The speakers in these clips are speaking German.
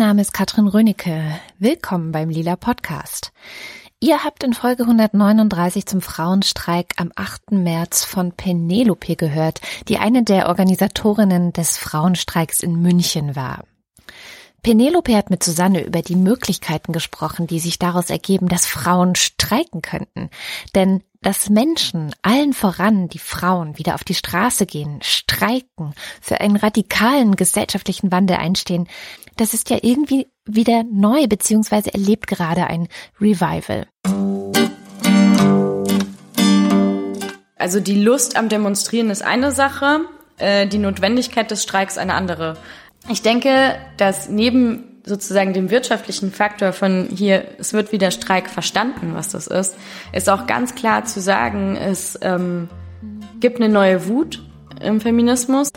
Mein Name ist Katrin Rönecke. Willkommen beim Lila Podcast. Ihr habt in Folge 139 zum Frauenstreik am 8. März von Penelope gehört, die eine der Organisatorinnen des Frauenstreiks in München war. Penelope hat mit Susanne über die Möglichkeiten gesprochen, die sich daraus ergeben, dass Frauen streiken könnten. Denn dass Menschen, allen voran die Frauen, wieder auf die Straße gehen, streiken, für einen radikalen gesellschaftlichen Wandel einstehen, das ist ja irgendwie wieder neu, beziehungsweise erlebt gerade ein Revival. Also die Lust am Demonstrieren ist eine Sache, äh, die Notwendigkeit des Streiks eine andere. Ich denke, dass neben sozusagen dem wirtschaftlichen Faktor von hier, es wird wieder Streik verstanden, was das ist, ist auch ganz klar zu sagen, es ähm, gibt eine neue Wut im Feminismus.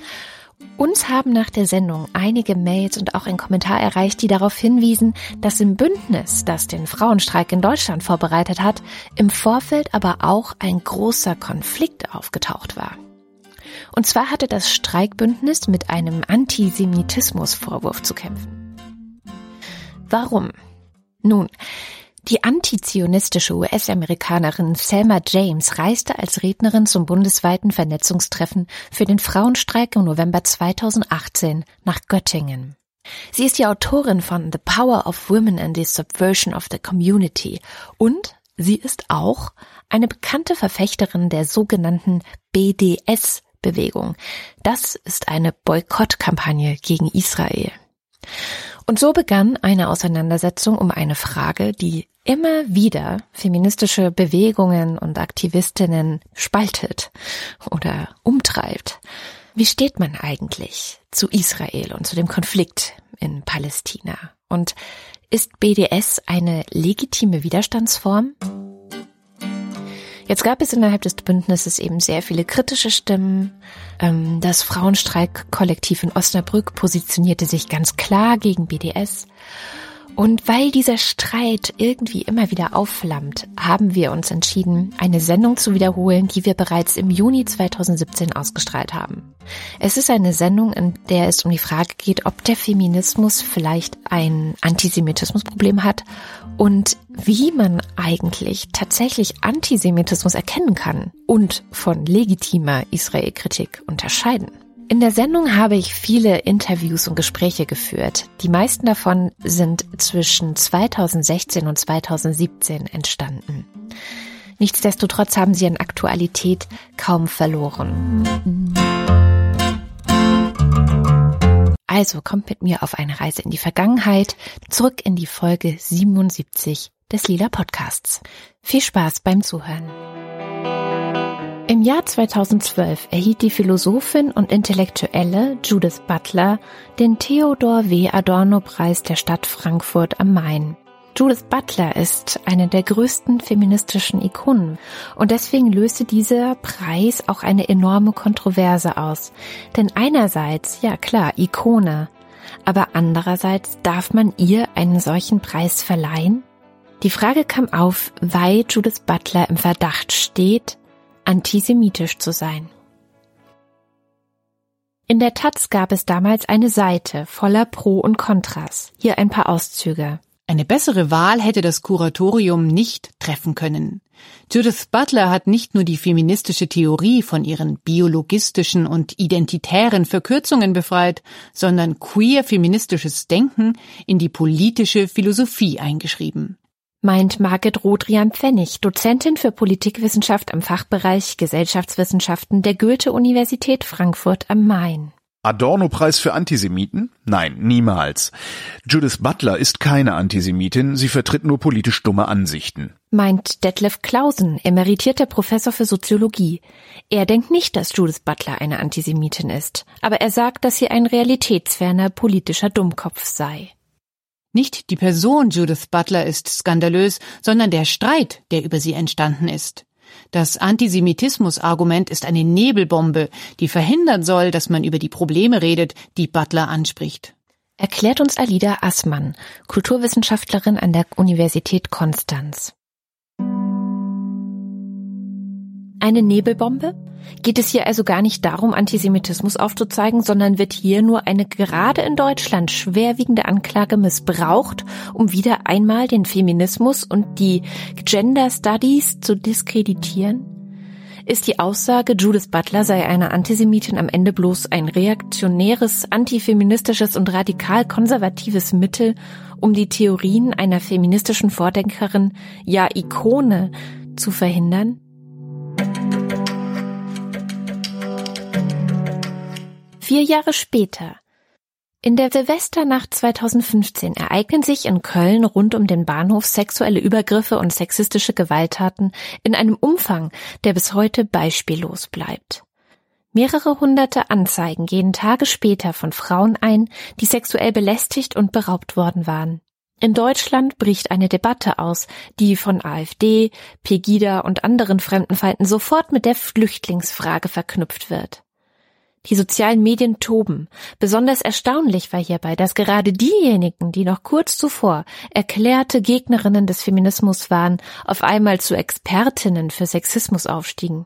Uns haben nach der Sendung einige Mails und auch ein Kommentar erreicht, die darauf hinwiesen, dass im Bündnis, das den Frauenstreik in Deutschland vorbereitet hat, im Vorfeld aber auch ein großer Konflikt aufgetaucht war. Und zwar hatte das Streikbündnis mit einem Antisemitismusvorwurf zu kämpfen. Warum? Nun, die antizionistische US-Amerikanerin Selma James reiste als Rednerin zum bundesweiten Vernetzungstreffen für den Frauenstreik im November 2018 nach Göttingen. Sie ist die Autorin von The Power of Women and the Subversion of the Community und sie ist auch eine bekannte Verfechterin der sogenannten BDS Bewegung. Das ist eine Boykottkampagne gegen Israel. Und so begann eine Auseinandersetzung um eine Frage, die immer wieder feministische Bewegungen und Aktivistinnen spaltet oder umtreibt. Wie steht man eigentlich zu Israel und zu dem Konflikt in Palästina? Und ist BDS eine legitime Widerstandsform? Jetzt gab es innerhalb des Bündnisses eben sehr viele kritische Stimmen. Ähm, das Frauenstreikkollektiv in Osnabrück positionierte sich ganz klar gegen BDS. Und weil dieser Streit irgendwie immer wieder aufflammt, haben wir uns entschieden, eine Sendung zu wiederholen, die wir bereits im Juni 2017 ausgestrahlt haben. Es ist eine Sendung, in der es um die Frage geht, ob der Feminismus vielleicht ein Antisemitismusproblem hat und wie man eigentlich tatsächlich Antisemitismus erkennen kann und von legitimer Israelkritik unterscheiden. In der Sendung habe ich viele Interviews und Gespräche geführt. Die meisten davon sind zwischen 2016 und 2017 entstanden. Nichtsdestotrotz haben sie an Aktualität kaum verloren. Also kommt mit mir auf eine Reise in die Vergangenheit, zurück in die Folge 77 des Lila Podcasts. Viel Spaß beim Zuhören. Im Jahr 2012 erhielt die Philosophin und Intellektuelle Judith Butler den Theodor W. Adorno Preis der Stadt Frankfurt am Main. Judith Butler ist eine der größten feministischen Ikonen und deswegen löste dieser Preis auch eine enorme Kontroverse aus. Denn einerseits, ja klar, Ikone, aber andererseits darf man ihr einen solchen Preis verleihen? Die Frage kam auf, weil Judith Butler im Verdacht steht, antisemitisch zu sein. In der Taz gab es damals eine Seite voller Pro und Kontras. Hier ein paar Auszüge. Eine bessere Wahl hätte das Kuratorium nicht treffen können. Judith Butler hat nicht nur die feministische Theorie von ihren biologistischen und identitären Verkürzungen befreit, sondern queer feministisches Denken in die politische Philosophie eingeschrieben meint Margit Rodrian Pfennig, Dozentin für Politikwissenschaft am Fachbereich Gesellschaftswissenschaften der Goethe-Universität Frankfurt am Main. Adorno-Preis für Antisemiten? Nein, niemals. Judith Butler ist keine Antisemitin, sie vertritt nur politisch dumme Ansichten. Meint Detlef Clausen, emeritierter Professor für Soziologie. Er denkt nicht, dass Judith Butler eine Antisemitin ist, aber er sagt, dass sie ein realitätsferner politischer Dummkopf sei. Nicht die Person Judith Butler ist skandalös, sondern der Streit, der über sie entstanden ist. Das Antisemitismus-Argument ist eine Nebelbombe, die verhindern soll, dass man über die Probleme redet, die Butler anspricht. Erklärt uns Alida Assmann, Kulturwissenschaftlerin an der Universität Konstanz. Eine Nebelbombe? Geht es hier also gar nicht darum, Antisemitismus aufzuzeigen, sondern wird hier nur eine gerade in Deutschland schwerwiegende Anklage missbraucht, um wieder einmal den Feminismus und die Gender Studies zu diskreditieren? Ist die Aussage, Judith Butler sei eine Antisemitin am Ende bloß ein reaktionäres, antifeministisches und radikal konservatives Mittel, um die Theorien einer feministischen Vordenkerin, ja Ikone, zu verhindern? Vier Jahre später, in der Silvesternacht 2015 ereignen sich in Köln rund um den Bahnhof sexuelle Übergriffe und sexistische Gewalttaten in einem Umfang, der bis heute beispiellos bleibt. Mehrere hunderte Anzeigen gehen Tage später von Frauen ein, die sexuell belästigt und beraubt worden waren. In Deutschland bricht eine Debatte aus, die von AfD, Pegida und anderen Fremdenfeinden sofort mit der Flüchtlingsfrage verknüpft wird. Die sozialen Medien toben. Besonders erstaunlich war hierbei, dass gerade diejenigen, die noch kurz zuvor erklärte Gegnerinnen des Feminismus waren, auf einmal zu Expertinnen für Sexismus aufstiegen.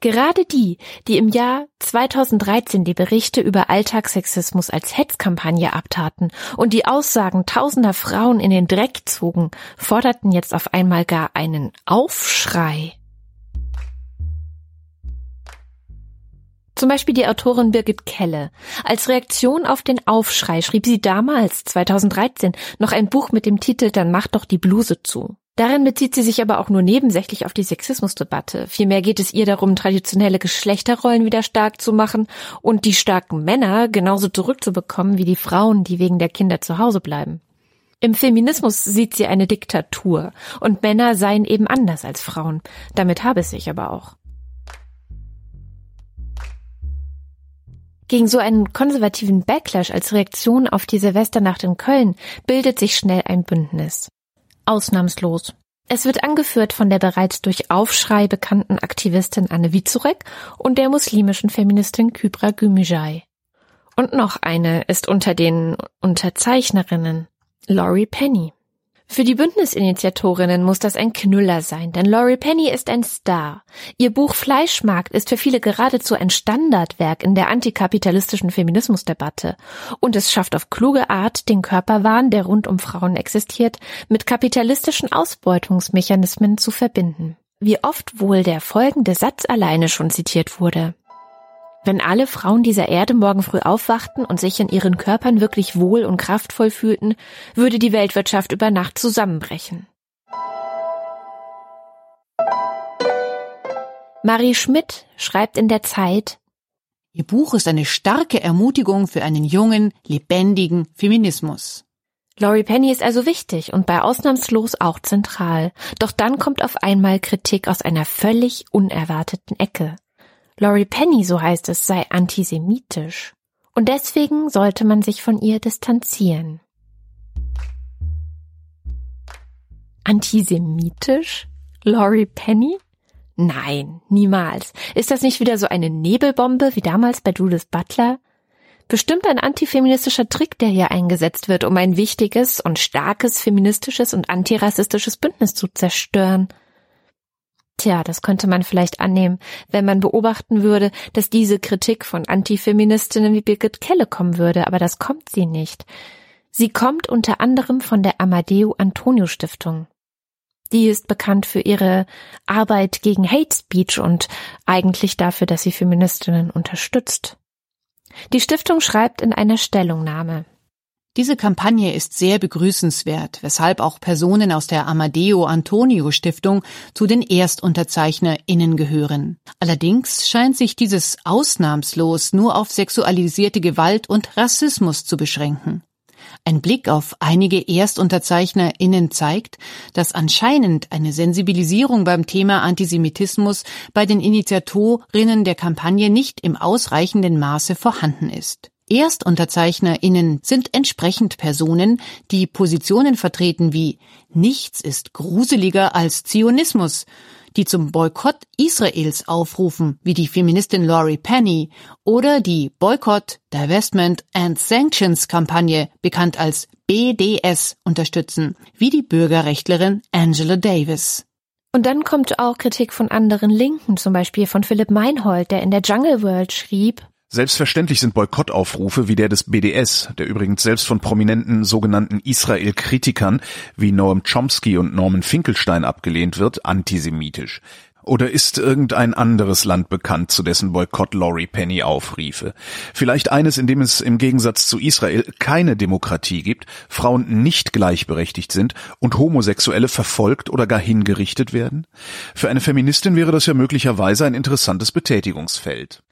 Gerade die, die im Jahr 2013 die Berichte über Alltagssexismus als Hetzkampagne abtaten und die Aussagen tausender Frauen in den Dreck zogen, forderten jetzt auf einmal gar einen Aufschrei. Zum Beispiel die Autorin Birgit Kelle. Als Reaktion auf den Aufschrei schrieb sie damals, 2013, noch ein Buch mit dem Titel Dann macht doch die Bluse zu. Darin bezieht sie sich aber auch nur nebensächlich auf die Sexismusdebatte. Vielmehr geht es ihr darum, traditionelle Geschlechterrollen wieder stark zu machen und die starken Männer genauso zurückzubekommen wie die Frauen, die wegen der Kinder zu Hause bleiben. Im Feminismus sieht sie eine Diktatur und Männer seien eben anders als Frauen. Damit habe es sich aber auch. Gegen so einen konservativen Backlash als Reaktion auf die Silvesternacht in Köln bildet sich schnell ein Bündnis. Ausnahmslos. Es wird angeführt von der bereits durch Aufschrei bekannten Aktivistin Anne Wizurek und der muslimischen Feministin Kybra Gümüşay. Und noch eine ist unter den Unterzeichnerinnen, Laurie Penny. Für die Bündnisinitiatorinnen muss das ein Knüller sein, denn Laurie Penny ist ein Star. Ihr Buch Fleischmarkt ist für viele geradezu ein Standardwerk in der antikapitalistischen Feminismusdebatte. Und es schafft auf kluge Art, den Körperwahn, der rund um Frauen existiert, mit kapitalistischen Ausbeutungsmechanismen zu verbinden. Wie oft wohl der folgende Satz alleine schon zitiert wurde. Wenn alle Frauen dieser Erde morgen früh aufwachten und sich in ihren Körpern wirklich wohl und kraftvoll fühlten, würde die Weltwirtschaft über Nacht zusammenbrechen. Marie Schmidt schreibt in der Zeit, Ihr Buch ist eine starke Ermutigung für einen jungen, lebendigen Feminismus. Laurie Penny ist also wichtig und bei ausnahmslos auch zentral. Doch dann kommt auf einmal Kritik aus einer völlig unerwarteten Ecke. Laurie Penny, so heißt es, sei antisemitisch. Und deswegen sollte man sich von ihr distanzieren. Antisemitisch? Laurie Penny? Nein, niemals. Ist das nicht wieder so eine Nebelbombe wie damals bei Judith Butler? Bestimmt ein antifeministischer Trick, der hier eingesetzt wird, um ein wichtiges und starkes feministisches und antirassistisches Bündnis zu zerstören. Tja, das könnte man vielleicht annehmen, wenn man beobachten würde, dass diese Kritik von Antifeministinnen wie Birgit Kelle kommen würde, aber das kommt sie nicht. Sie kommt unter anderem von der Amadeo Antonio Stiftung. Die ist bekannt für ihre Arbeit gegen Hate Speech und eigentlich dafür, dass sie Feministinnen unterstützt. Die Stiftung schreibt in einer Stellungnahme. Diese Kampagne ist sehr begrüßenswert, weshalb auch Personen aus der Amadeo Antonio Stiftung zu den ErstunterzeichnerInnen gehören. Allerdings scheint sich dieses ausnahmslos nur auf sexualisierte Gewalt und Rassismus zu beschränken. Ein Blick auf einige ErstunterzeichnerInnen zeigt, dass anscheinend eine Sensibilisierung beim Thema Antisemitismus bei den Initiatorinnen der Kampagne nicht im ausreichenden Maße vorhanden ist. ErstunterzeichnerInnen sind entsprechend Personen, die Positionen vertreten wie Nichts ist gruseliger als Zionismus, die zum Boykott Israels aufrufen, wie die Feministin Laurie Penny, oder die Boycott, Divestment and Sanctions Kampagne, bekannt als BDS, unterstützen, wie die Bürgerrechtlerin Angela Davis. Und dann kommt auch Kritik von anderen Linken, zum Beispiel von Philipp Meinhold, der in der Jungle World schrieb, Selbstverständlich sind Boykottaufrufe wie der des BDS, der übrigens selbst von prominenten sogenannten Israel-Kritikern wie Noam Chomsky und Norman Finkelstein abgelehnt wird, antisemitisch. Oder ist irgendein anderes Land bekannt, zu dessen Boykott Laurie Penny aufriefe? Vielleicht eines, in dem es im Gegensatz zu Israel keine Demokratie gibt, Frauen nicht gleichberechtigt sind und Homosexuelle verfolgt oder gar hingerichtet werden? Für eine Feministin wäre das ja möglicherweise ein interessantes Betätigungsfeld.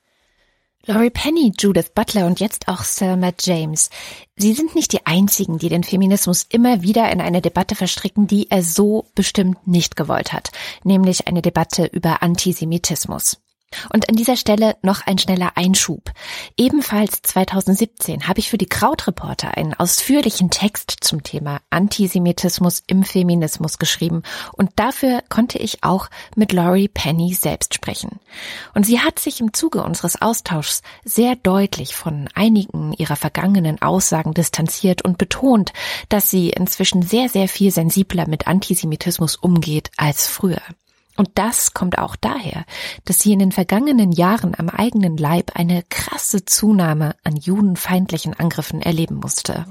Laurie Penny, Judith Butler und jetzt auch Selma James. Sie sind nicht die einzigen, die den Feminismus immer wieder in eine Debatte verstricken, die er so bestimmt nicht gewollt hat, nämlich eine Debatte über Antisemitismus. Und an dieser Stelle noch ein schneller Einschub. Ebenfalls 2017 habe ich für die Krautreporter einen ausführlichen Text zum Thema Antisemitismus im Feminismus geschrieben und dafür konnte ich auch mit Laurie Penny selbst sprechen. Und sie hat sich im Zuge unseres Austauschs sehr deutlich von einigen ihrer vergangenen Aussagen distanziert und betont, dass sie inzwischen sehr, sehr viel sensibler mit Antisemitismus umgeht als früher. Und das kommt auch daher, dass sie in den vergangenen Jahren am eigenen Leib eine krasse Zunahme an judenfeindlichen Angriffen erleben musste.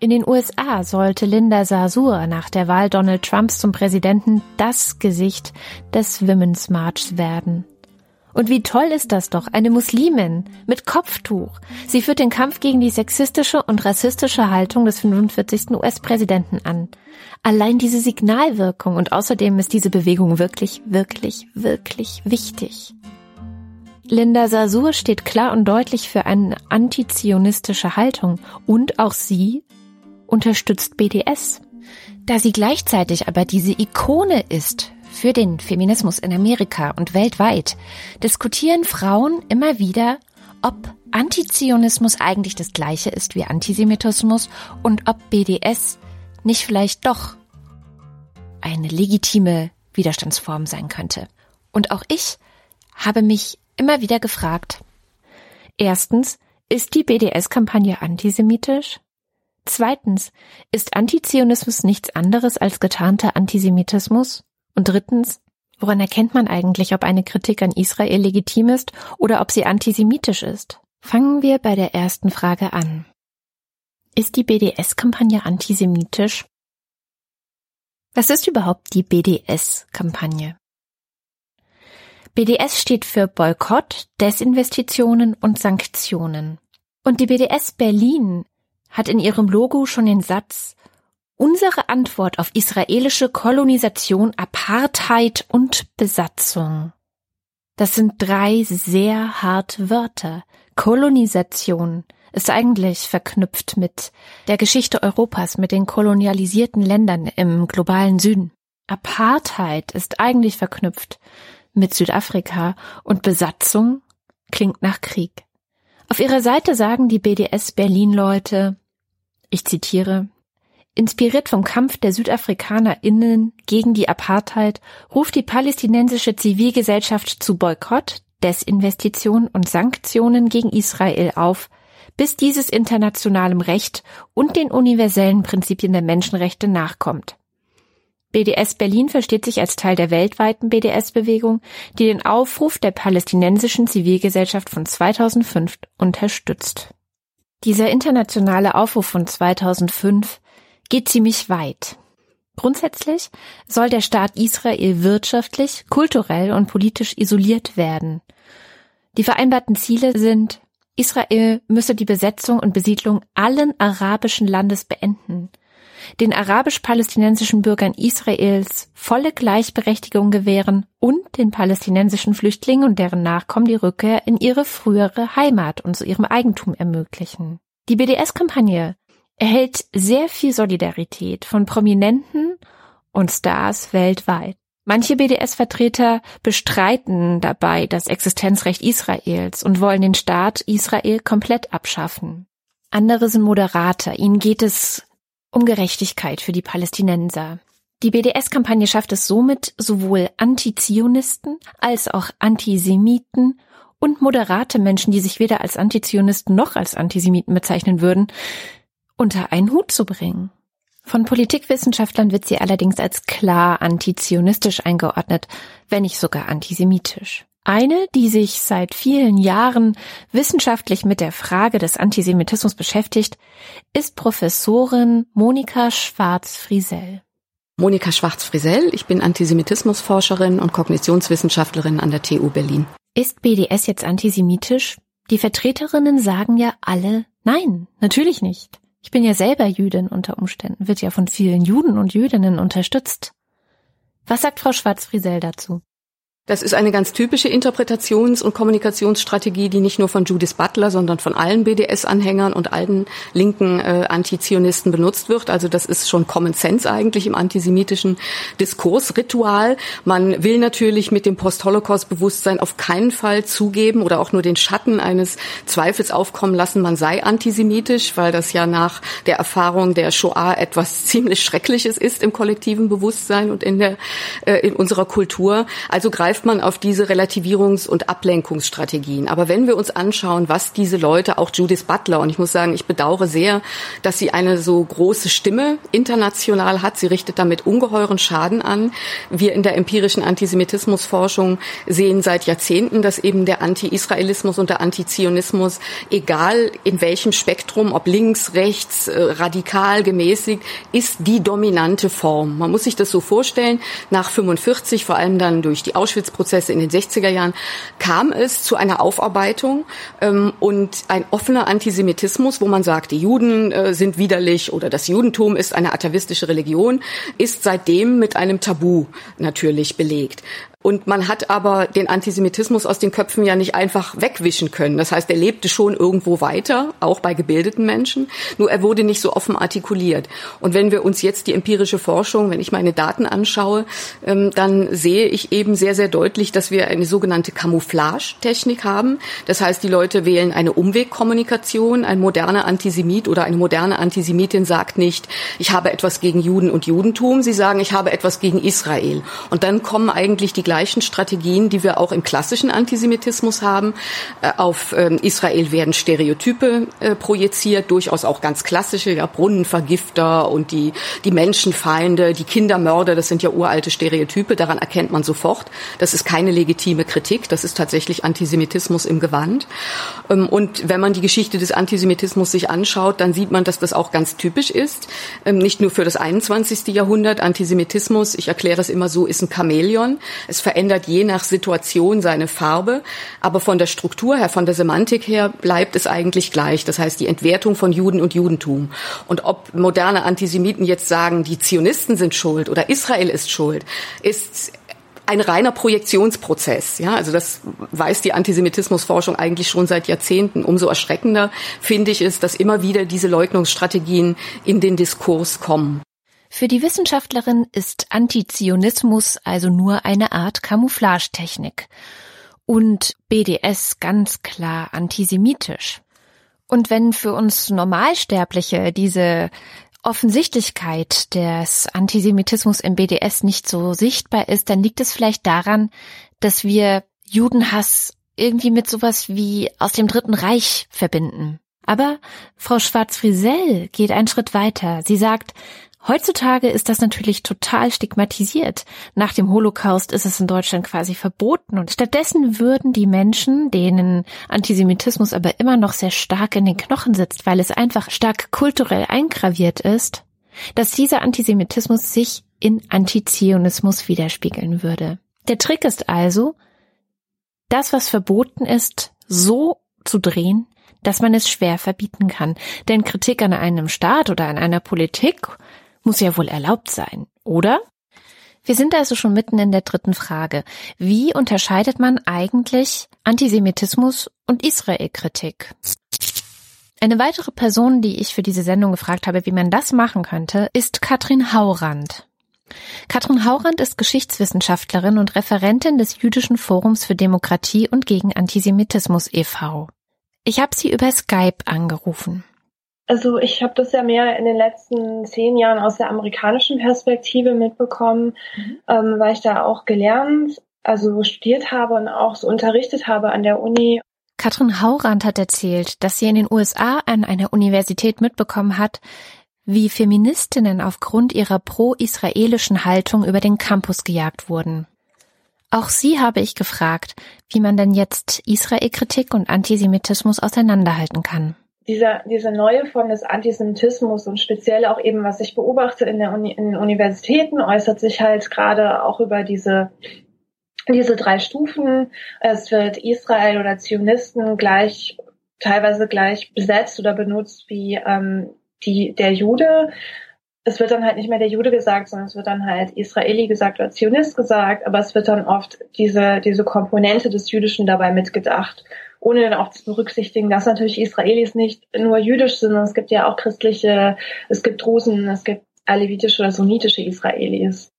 In den USA sollte Linda Sarsour nach der Wahl Donald Trumps zum Präsidenten das Gesicht des Women's March werden. Und wie toll ist das doch, eine Muslimin mit Kopftuch. Sie führt den Kampf gegen die sexistische und rassistische Haltung des 45. US-Präsidenten an. Allein diese Signalwirkung und außerdem ist diese Bewegung wirklich, wirklich, wirklich wichtig. Linda Sasur steht klar und deutlich für eine antizionistische Haltung und auch sie unterstützt BDS. Da sie gleichzeitig aber diese Ikone ist für den Feminismus in Amerika und weltweit diskutieren Frauen immer wieder, ob Antizionismus eigentlich das gleiche ist wie Antisemitismus und ob BDS nicht vielleicht doch eine legitime Widerstandsform sein könnte. Und auch ich habe mich immer wieder gefragt, erstens, ist die BDS-Kampagne antisemitisch? Zweitens, ist Antizionismus nichts anderes als getarnter Antisemitismus? Und drittens, woran erkennt man eigentlich, ob eine Kritik an Israel legitim ist oder ob sie antisemitisch ist? Fangen wir bei der ersten Frage an. Ist die BDS-Kampagne antisemitisch? Was ist überhaupt die BDS-Kampagne? BDS steht für Boykott, Desinvestitionen und Sanktionen. Und die BDS Berlin hat in ihrem Logo schon den Satz Unsere Antwort auf israelische Kolonisation, Apartheid und Besatzung. Das sind drei sehr harte Wörter. Kolonisation ist eigentlich verknüpft mit der Geschichte Europas, mit den kolonialisierten Ländern im globalen Süden. Apartheid ist eigentlich verknüpft mit Südafrika und Besatzung klingt nach Krieg. Auf ihrer Seite sagen die BDS Berlin Leute, ich zitiere, Inspiriert vom Kampf der SüdafrikanerInnen gegen die Apartheid ruft die palästinensische Zivilgesellschaft zu Boykott, Desinvestition und Sanktionen gegen Israel auf, bis dieses internationalem Recht und den universellen Prinzipien der Menschenrechte nachkommt. BDS Berlin versteht sich als Teil der weltweiten BDS-Bewegung, die den Aufruf der palästinensischen Zivilgesellschaft von 2005 unterstützt. Dieser internationale Aufruf von 2005 geht ziemlich weit. Grundsätzlich soll der Staat Israel wirtschaftlich, kulturell und politisch isoliert werden. Die vereinbarten Ziele sind, Israel müsse die Besetzung und Besiedlung allen arabischen Landes beenden, den arabisch-palästinensischen Bürgern Israels volle Gleichberechtigung gewähren und den palästinensischen Flüchtlingen und deren Nachkommen die Rückkehr in ihre frühere Heimat und zu ihrem Eigentum ermöglichen. Die BDS-Kampagne erhält sehr viel Solidarität von Prominenten und Stars weltweit. Manche BDS-Vertreter bestreiten dabei das Existenzrecht Israels und wollen den Staat Israel komplett abschaffen. Andere sind Moderater, ihnen geht es um Gerechtigkeit für die Palästinenser. Die BDS-Kampagne schafft es somit, sowohl Antizionisten als auch Antisemiten und moderate Menschen, die sich weder als Antizionisten noch als Antisemiten bezeichnen würden, unter einen Hut zu bringen. Von Politikwissenschaftlern wird sie allerdings als klar antizionistisch eingeordnet, wenn nicht sogar antisemitisch. Eine, die sich seit vielen Jahren wissenschaftlich mit der Frage des Antisemitismus beschäftigt, ist Professorin Monika Schwarz-Friesell. Monika Schwarz-Friesell, ich bin Antisemitismusforscherin und Kognitionswissenschaftlerin an der TU Berlin. Ist BDS jetzt antisemitisch? Die Vertreterinnen sagen ja alle nein, natürlich nicht. Ich bin ja selber Jüdin unter Umständen, wird ja von vielen Juden und Jüdinnen unterstützt. Was sagt Frau Schwarz-Friesell dazu? Das ist eine ganz typische Interpretations- und Kommunikationsstrategie, die nicht nur von Judith Butler, sondern von allen BDS-Anhängern und allen linken äh, Antizionisten benutzt wird. Also das ist schon Common Sense eigentlich im antisemitischen Diskursritual. Man will natürlich mit dem Post-Holocaust-Bewusstsein auf keinen Fall zugeben oder auch nur den Schatten eines Zweifels aufkommen lassen, man sei antisemitisch, weil das ja nach der Erfahrung der Shoah etwas ziemlich Schreckliches ist im kollektiven Bewusstsein und in der äh, in unserer Kultur. Also greift greift man auf diese Relativierungs- und Ablenkungsstrategien. Aber wenn wir uns anschauen, was diese Leute, auch Judith Butler, und ich muss sagen, ich bedauere sehr, dass sie eine so große Stimme international hat. Sie richtet damit ungeheuren Schaden an. Wir in der empirischen Antisemitismusforschung sehen seit Jahrzehnten, dass eben der Anti-Israelismus und der Antizionismus, egal in welchem Spektrum, ob links, rechts, äh, radikal, gemäßigt, ist die dominante Form. Man muss sich das so vorstellen, nach 45, vor allem dann durch die Auschwitz Auschwitz-Prozesse in den 60er Jahren kam es zu einer Aufarbeitung ähm, und ein offener Antisemitismus, wo man sagt, die Juden äh, sind widerlich oder das Judentum ist eine atavistische Religion, ist seitdem mit einem Tabu natürlich belegt. Und man hat aber den Antisemitismus aus den Köpfen ja nicht einfach wegwischen können. Das heißt, er lebte schon irgendwo weiter, auch bei gebildeten Menschen, nur er wurde nicht so offen artikuliert. Und wenn wir uns jetzt die empirische Forschung, wenn ich meine Daten anschaue, ähm, dann sehe ich eben sehr, sehr deutlich, dass wir eine sogenannte Camouflage-Technik haben. Das heißt, die Leute wählen eine Umwegkommunikation. Ein moderner Antisemit oder eine moderne Antisemitin sagt nicht, ich habe etwas gegen Juden und Judentum. Sie sagen, ich habe etwas gegen Israel. Und dann kommen eigentlich die gleichen Strategien, die wir auch im klassischen Antisemitismus haben. Äh, auf ähm, Israel werden Stereotype äh, projiziert, durchaus auch ganz klassische, ja, Brunnenvergifter und die, die Menschenfeinde, die Kindermörder, das sind ja uralte Stereotype, daran erkennt man sofort. Das ist keine legitime Kritik, das ist tatsächlich Antisemitismus im Gewand. Ähm, und wenn man die Geschichte des Antisemitismus sich anschaut, dann sieht man, dass das auch ganz typisch ist. Ähm, nicht nur für das 21. Jahrhundert. Antisemitismus, ich erkläre es immer so, ist ein Chamäleon. Es es verändert je nach Situation seine Farbe, aber von der Struktur her, von der Semantik her bleibt es eigentlich gleich. Das heißt, die Entwertung von Juden und Judentum. Und ob moderne Antisemiten jetzt sagen, die Zionisten sind schuld oder Israel ist schuld, ist ein reiner Projektionsprozess. Ja, also das weiß die Antisemitismusforschung eigentlich schon seit Jahrzehnten. Umso erschreckender finde ich es, dass immer wieder diese Leugnungsstrategien in den Diskurs kommen. Für die Wissenschaftlerin ist Antizionismus also nur eine Art Camouflagetechnik und BDS ganz klar antisemitisch. Und wenn für uns Normalsterbliche diese Offensichtlichkeit des Antisemitismus im BDS nicht so sichtbar ist, dann liegt es vielleicht daran, dass wir Judenhass irgendwie mit sowas wie aus dem Dritten Reich verbinden. Aber Frau Schwarz-Friesell geht einen Schritt weiter. Sie sagt, Heutzutage ist das natürlich total stigmatisiert. Nach dem Holocaust ist es in Deutschland quasi verboten und stattdessen würden die Menschen, denen Antisemitismus aber immer noch sehr stark in den Knochen sitzt, weil es einfach stark kulturell eingraviert ist, dass dieser Antisemitismus sich in Antizionismus widerspiegeln würde. Der Trick ist also, das, was verboten ist, so zu drehen, dass man es schwer verbieten kann. Denn Kritik an einem Staat oder an einer Politik muss ja wohl erlaubt sein, oder? Wir sind also schon mitten in der dritten Frage. Wie unterscheidet man eigentlich Antisemitismus und Israelkritik? Eine weitere Person, die ich für diese Sendung gefragt habe, wie man das machen könnte, ist Katrin Haurand. Katrin Haurand ist Geschichtswissenschaftlerin und Referentin des Jüdischen Forums für Demokratie und gegen Antisemitismus e.V. Ich habe sie über Skype angerufen. Also ich habe das ja mehr in den letzten zehn Jahren aus der amerikanischen Perspektive mitbekommen, mhm. ähm, weil ich da auch gelernt, also studiert habe und auch so unterrichtet habe an der Uni. Katrin Haurand hat erzählt, dass sie in den USA an einer Universität mitbekommen hat, wie Feministinnen aufgrund ihrer pro-israelischen Haltung über den Campus gejagt wurden. Auch sie habe ich gefragt, wie man denn jetzt Israel-Kritik und Antisemitismus auseinanderhalten kann. Diese, diese neue Form des Antisemitismus und speziell auch eben, was ich beobachte in, der Uni, in Universitäten, äußert sich halt gerade auch über diese diese drei Stufen. Es wird Israel oder Zionisten gleich, teilweise gleich besetzt oder benutzt wie ähm, die, der Jude es wird dann halt nicht mehr der Jude gesagt, sondern es wird dann halt Israeli gesagt oder Zionist gesagt, aber es wird dann oft diese, diese Komponente des Jüdischen dabei mitgedacht, ohne dann auch zu berücksichtigen, dass natürlich Israelis nicht nur jüdisch sind, sondern es gibt ja auch christliche, es gibt Drusen, es gibt alevitische oder sunnitische Israelis.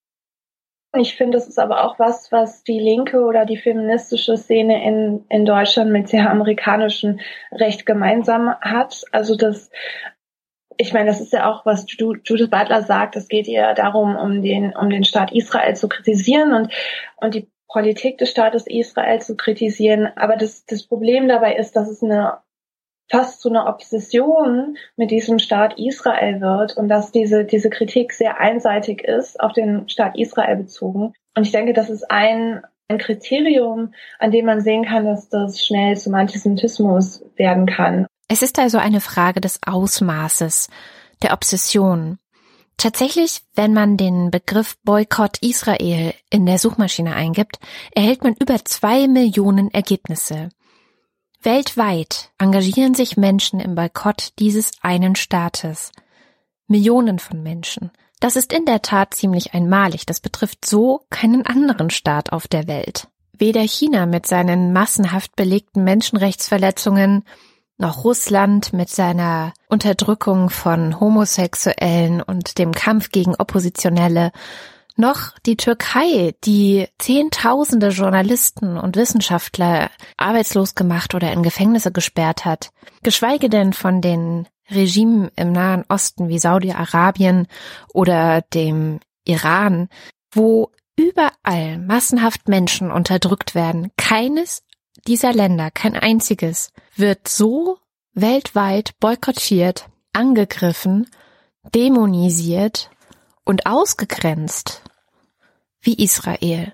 Ich finde, das ist aber auch was, was die linke oder die feministische Szene in, in Deutschland mit der amerikanischen Recht gemeinsam hat. Also, dass ich meine, das ist ja auch, was Judith Butler sagt. Es geht ihr darum, um den, um den Staat Israel zu kritisieren und, und die Politik des Staates Israel zu kritisieren. Aber das, das Problem dabei ist, dass es eine fast zu einer Obsession mit diesem Staat Israel wird und dass diese, diese Kritik sehr einseitig ist, auf den Staat Israel bezogen. Und ich denke, das ist ein, ein Kriterium, an dem man sehen kann, dass das schnell zum Antisemitismus werden kann. Es ist also eine Frage des Ausmaßes, der Obsession. Tatsächlich, wenn man den Begriff Boykott Israel in der Suchmaschine eingibt, erhält man über zwei Millionen Ergebnisse. Weltweit engagieren sich Menschen im Boykott dieses einen Staates. Millionen von Menschen. Das ist in der Tat ziemlich einmalig. Das betrifft so keinen anderen Staat auf der Welt. Weder China mit seinen massenhaft belegten Menschenrechtsverletzungen noch Russland mit seiner Unterdrückung von Homosexuellen und dem Kampf gegen Oppositionelle, noch die Türkei, die Zehntausende Journalisten und Wissenschaftler arbeitslos gemacht oder in Gefängnisse gesperrt hat, geschweige denn von den Regimen im Nahen Osten wie Saudi-Arabien oder dem Iran, wo überall massenhaft Menschen unterdrückt werden. Keines dieser Länder, kein einziges, wird so weltweit boykottiert, angegriffen, dämonisiert und ausgegrenzt wie Israel.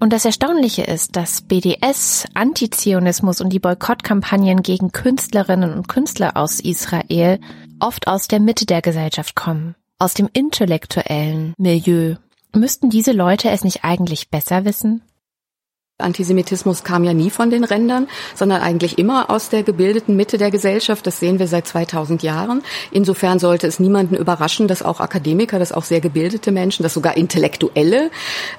Und das Erstaunliche ist, dass BDS, Antizionismus und die Boykottkampagnen gegen Künstlerinnen und Künstler aus Israel oft aus der Mitte der Gesellschaft kommen, aus dem intellektuellen Milieu. Müssten diese Leute es nicht eigentlich besser wissen? Antisemitismus kam ja nie von den Rändern, sondern eigentlich immer aus der gebildeten Mitte der Gesellschaft. Das sehen wir seit 2000 Jahren. Insofern sollte es niemanden überraschen, dass auch Akademiker, dass auch sehr gebildete Menschen, dass sogar Intellektuelle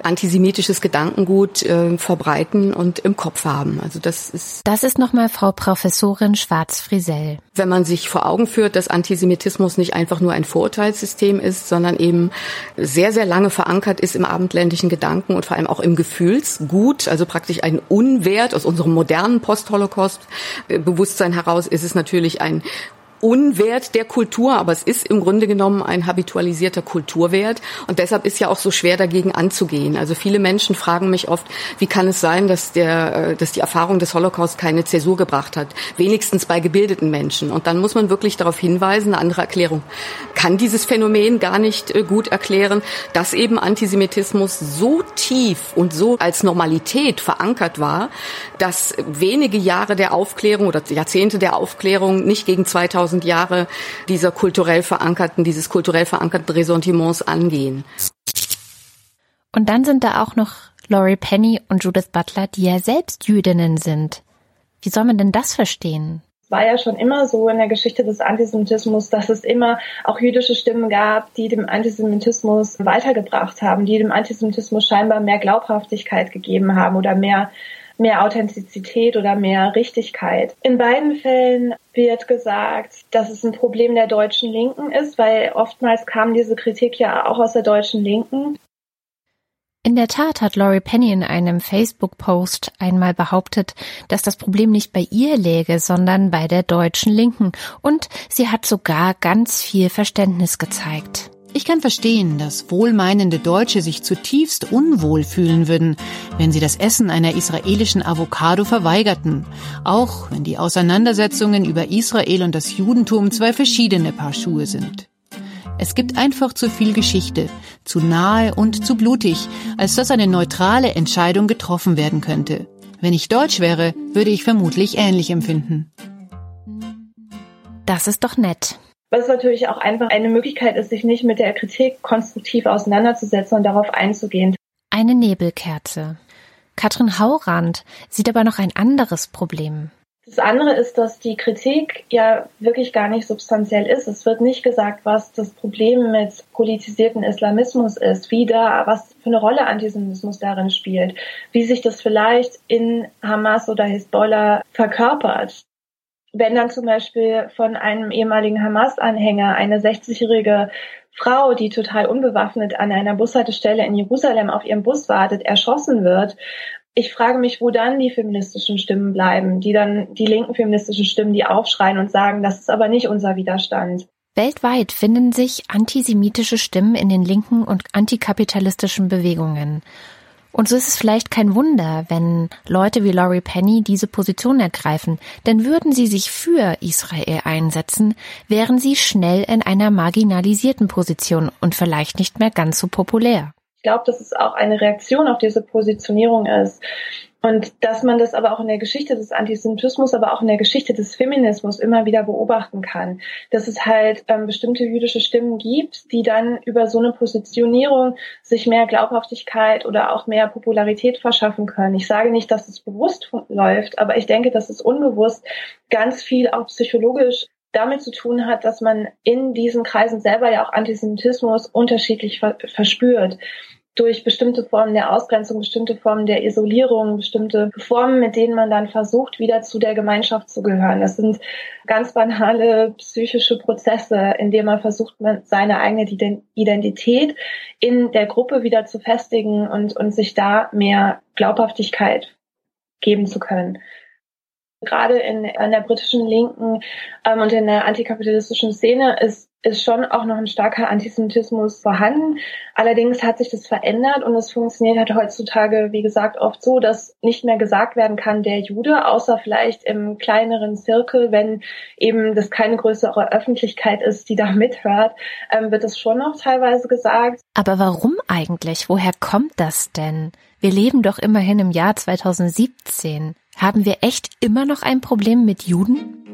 antisemitisches Gedankengut äh, verbreiten und im Kopf haben. Also das ist. Das ist nochmal Frau Professorin Schwarz-Frisell. Wenn man sich vor Augen führt, dass Antisemitismus nicht einfach nur ein Vorurteilssystem ist, sondern eben sehr, sehr lange verankert ist im abendländischen Gedanken und vor allem auch im Gefühlsgut, also praktisch ein Unwert aus unserem modernen Post-Holocaust-Bewusstsein heraus ist es natürlich ein Unwert der Kultur, aber es ist im Grunde genommen ein habitualisierter Kulturwert und deshalb ist ja auch so schwer dagegen anzugehen. Also viele Menschen fragen mich oft, wie kann es sein, dass der, äh, dass die Erfahrung des Holocaust keine Zäsur gebracht hat, wenigstens bei gebildeten Menschen. Und dann muss man wirklich darauf hinweisen, eine andere Erklärung kann dieses Phänomen gar nicht äh, gut erklären, dass eben Antisemitismus so tief und so als Normalität verankert war, dass wenige Jahre der Aufklärung oder Jahrzehnte der Aufklärung nicht gegen 2000 2000 Jahre dieser kulturell verankerten, dieses kulturell verankerten Ressentiments angehen. Und dann sind da auch noch Laurie Penny und Judith Butler, die ja selbst Jüdinnen sind. Wie soll man denn das verstehen? Es war ja schon immer so in der Geschichte des Antisemitismus, dass es immer auch jüdische Stimmen gab, die dem Antisemitismus weitergebracht haben, die dem Antisemitismus scheinbar mehr Glaubhaftigkeit gegeben haben oder mehr mehr Authentizität oder mehr Richtigkeit. In beiden Fällen wird gesagt, dass es ein Problem der deutschen Linken ist, weil oftmals kam diese Kritik ja auch aus der deutschen Linken. In der Tat hat Laurie Penny in einem Facebook-Post einmal behauptet, dass das Problem nicht bei ihr läge, sondern bei der deutschen Linken. Und sie hat sogar ganz viel Verständnis gezeigt. Ich kann verstehen, dass wohlmeinende Deutsche sich zutiefst unwohl fühlen würden, wenn sie das Essen einer israelischen Avocado verweigerten, auch wenn die Auseinandersetzungen über Israel und das Judentum zwei verschiedene Paar Schuhe sind. Es gibt einfach zu viel Geschichte, zu nahe und zu blutig, als dass eine neutrale Entscheidung getroffen werden könnte. Wenn ich Deutsch wäre, würde ich vermutlich ähnlich empfinden. Das ist doch nett. Was natürlich auch einfach eine Möglichkeit ist, sich nicht mit der Kritik konstruktiv auseinanderzusetzen und darauf einzugehen. Eine Nebelkerze. Katrin Haurand sieht aber noch ein anderes Problem. Das andere ist, dass die Kritik ja wirklich gar nicht substanziell ist. Es wird nicht gesagt, was das Problem mit politisierten Islamismus ist, wie da, was für eine Rolle Antisemitismus darin spielt, wie sich das vielleicht in Hamas oder Hezbollah verkörpert wenn dann zum Beispiel von einem ehemaligen Hamas-Anhänger eine 60-jährige Frau, die total unbewaffnet an einer Bushaltestelle in Jerusalem auf ihrem Bus wartet, erschossen wird. Ich frage mich, wo dann die feministischen Stimmen bleiben, die dann die linken feministischen Stimmen, die aufschreien und sagen, das ist aber nicht unser Widerstand. Weltweit finden sich antisemitische Stimmen in den linken und antikapitalistischen Bewegungen. Und so ist es vielleicht kein Wunder, wenn Leute wie Laurie Penny diese Position ergreifen, denn würden sie sich für Israel einsetzen, wären sie schnell in einer marginalisierten Position und vielleicht nicht mehr ganz so populär. Ich glaube, dass es auch eine Reaktion auf diese Positionierung ist. Und dass man das aber auch in der Geschichte des Antisemitismus, aber auch in der Geschichte des Feminismus immer wieder beobachten kann. Dass es halt ähm, bestimmte jüdische Stimmen gibt, die dann über so eine Positionierung sich mehr Glaubhaftigkeit oder auch mehr Popularität verschaffen können. Ich sage nicht, dass es bewusst läuft, aber ich denke, dass es unbewusst ganz viel auch psychologisch damit zu tun hat, dass man in diesen Kreisen selber ja auch Antisemitismus unterschiedlich verspürt durch bestimmte Formen der Ausgrenzung, bestimmte Formen der Isolierung, bestimmte Formen, mit denen man dann versucht, wieder zu der Gemeinschaft zu gehören. Das sind ganz banale psychische Prozesse, in denen man versucht, seine eigene Identität in der Gruppe wieder zu festigen und, und sich da mehr Glaubhaftigkeit geben zu können gerade in, in der britischen Linken ähm, und in der antikapitalistischen Szene ist ist schon auch noch ein starker Antisemitismus vorhanden. Allerdings hat sich das verändert und es funktioniert halt heutzutage, wie gesagt, oft so, dass nicht mehr gesagt werden kann, der Jude, außer vielleicht im kleineren Zirkel, wenn eben das keine größere Öffentlichkeit ist, die da mithört, ähm, wird es schon noch teilweise gesagt. Aber warum eigentlich? Woher kommt das denn? Wir leben doch immerhin im Jahr 2017. Haben wir echt immer noch ein Problem mit Juden?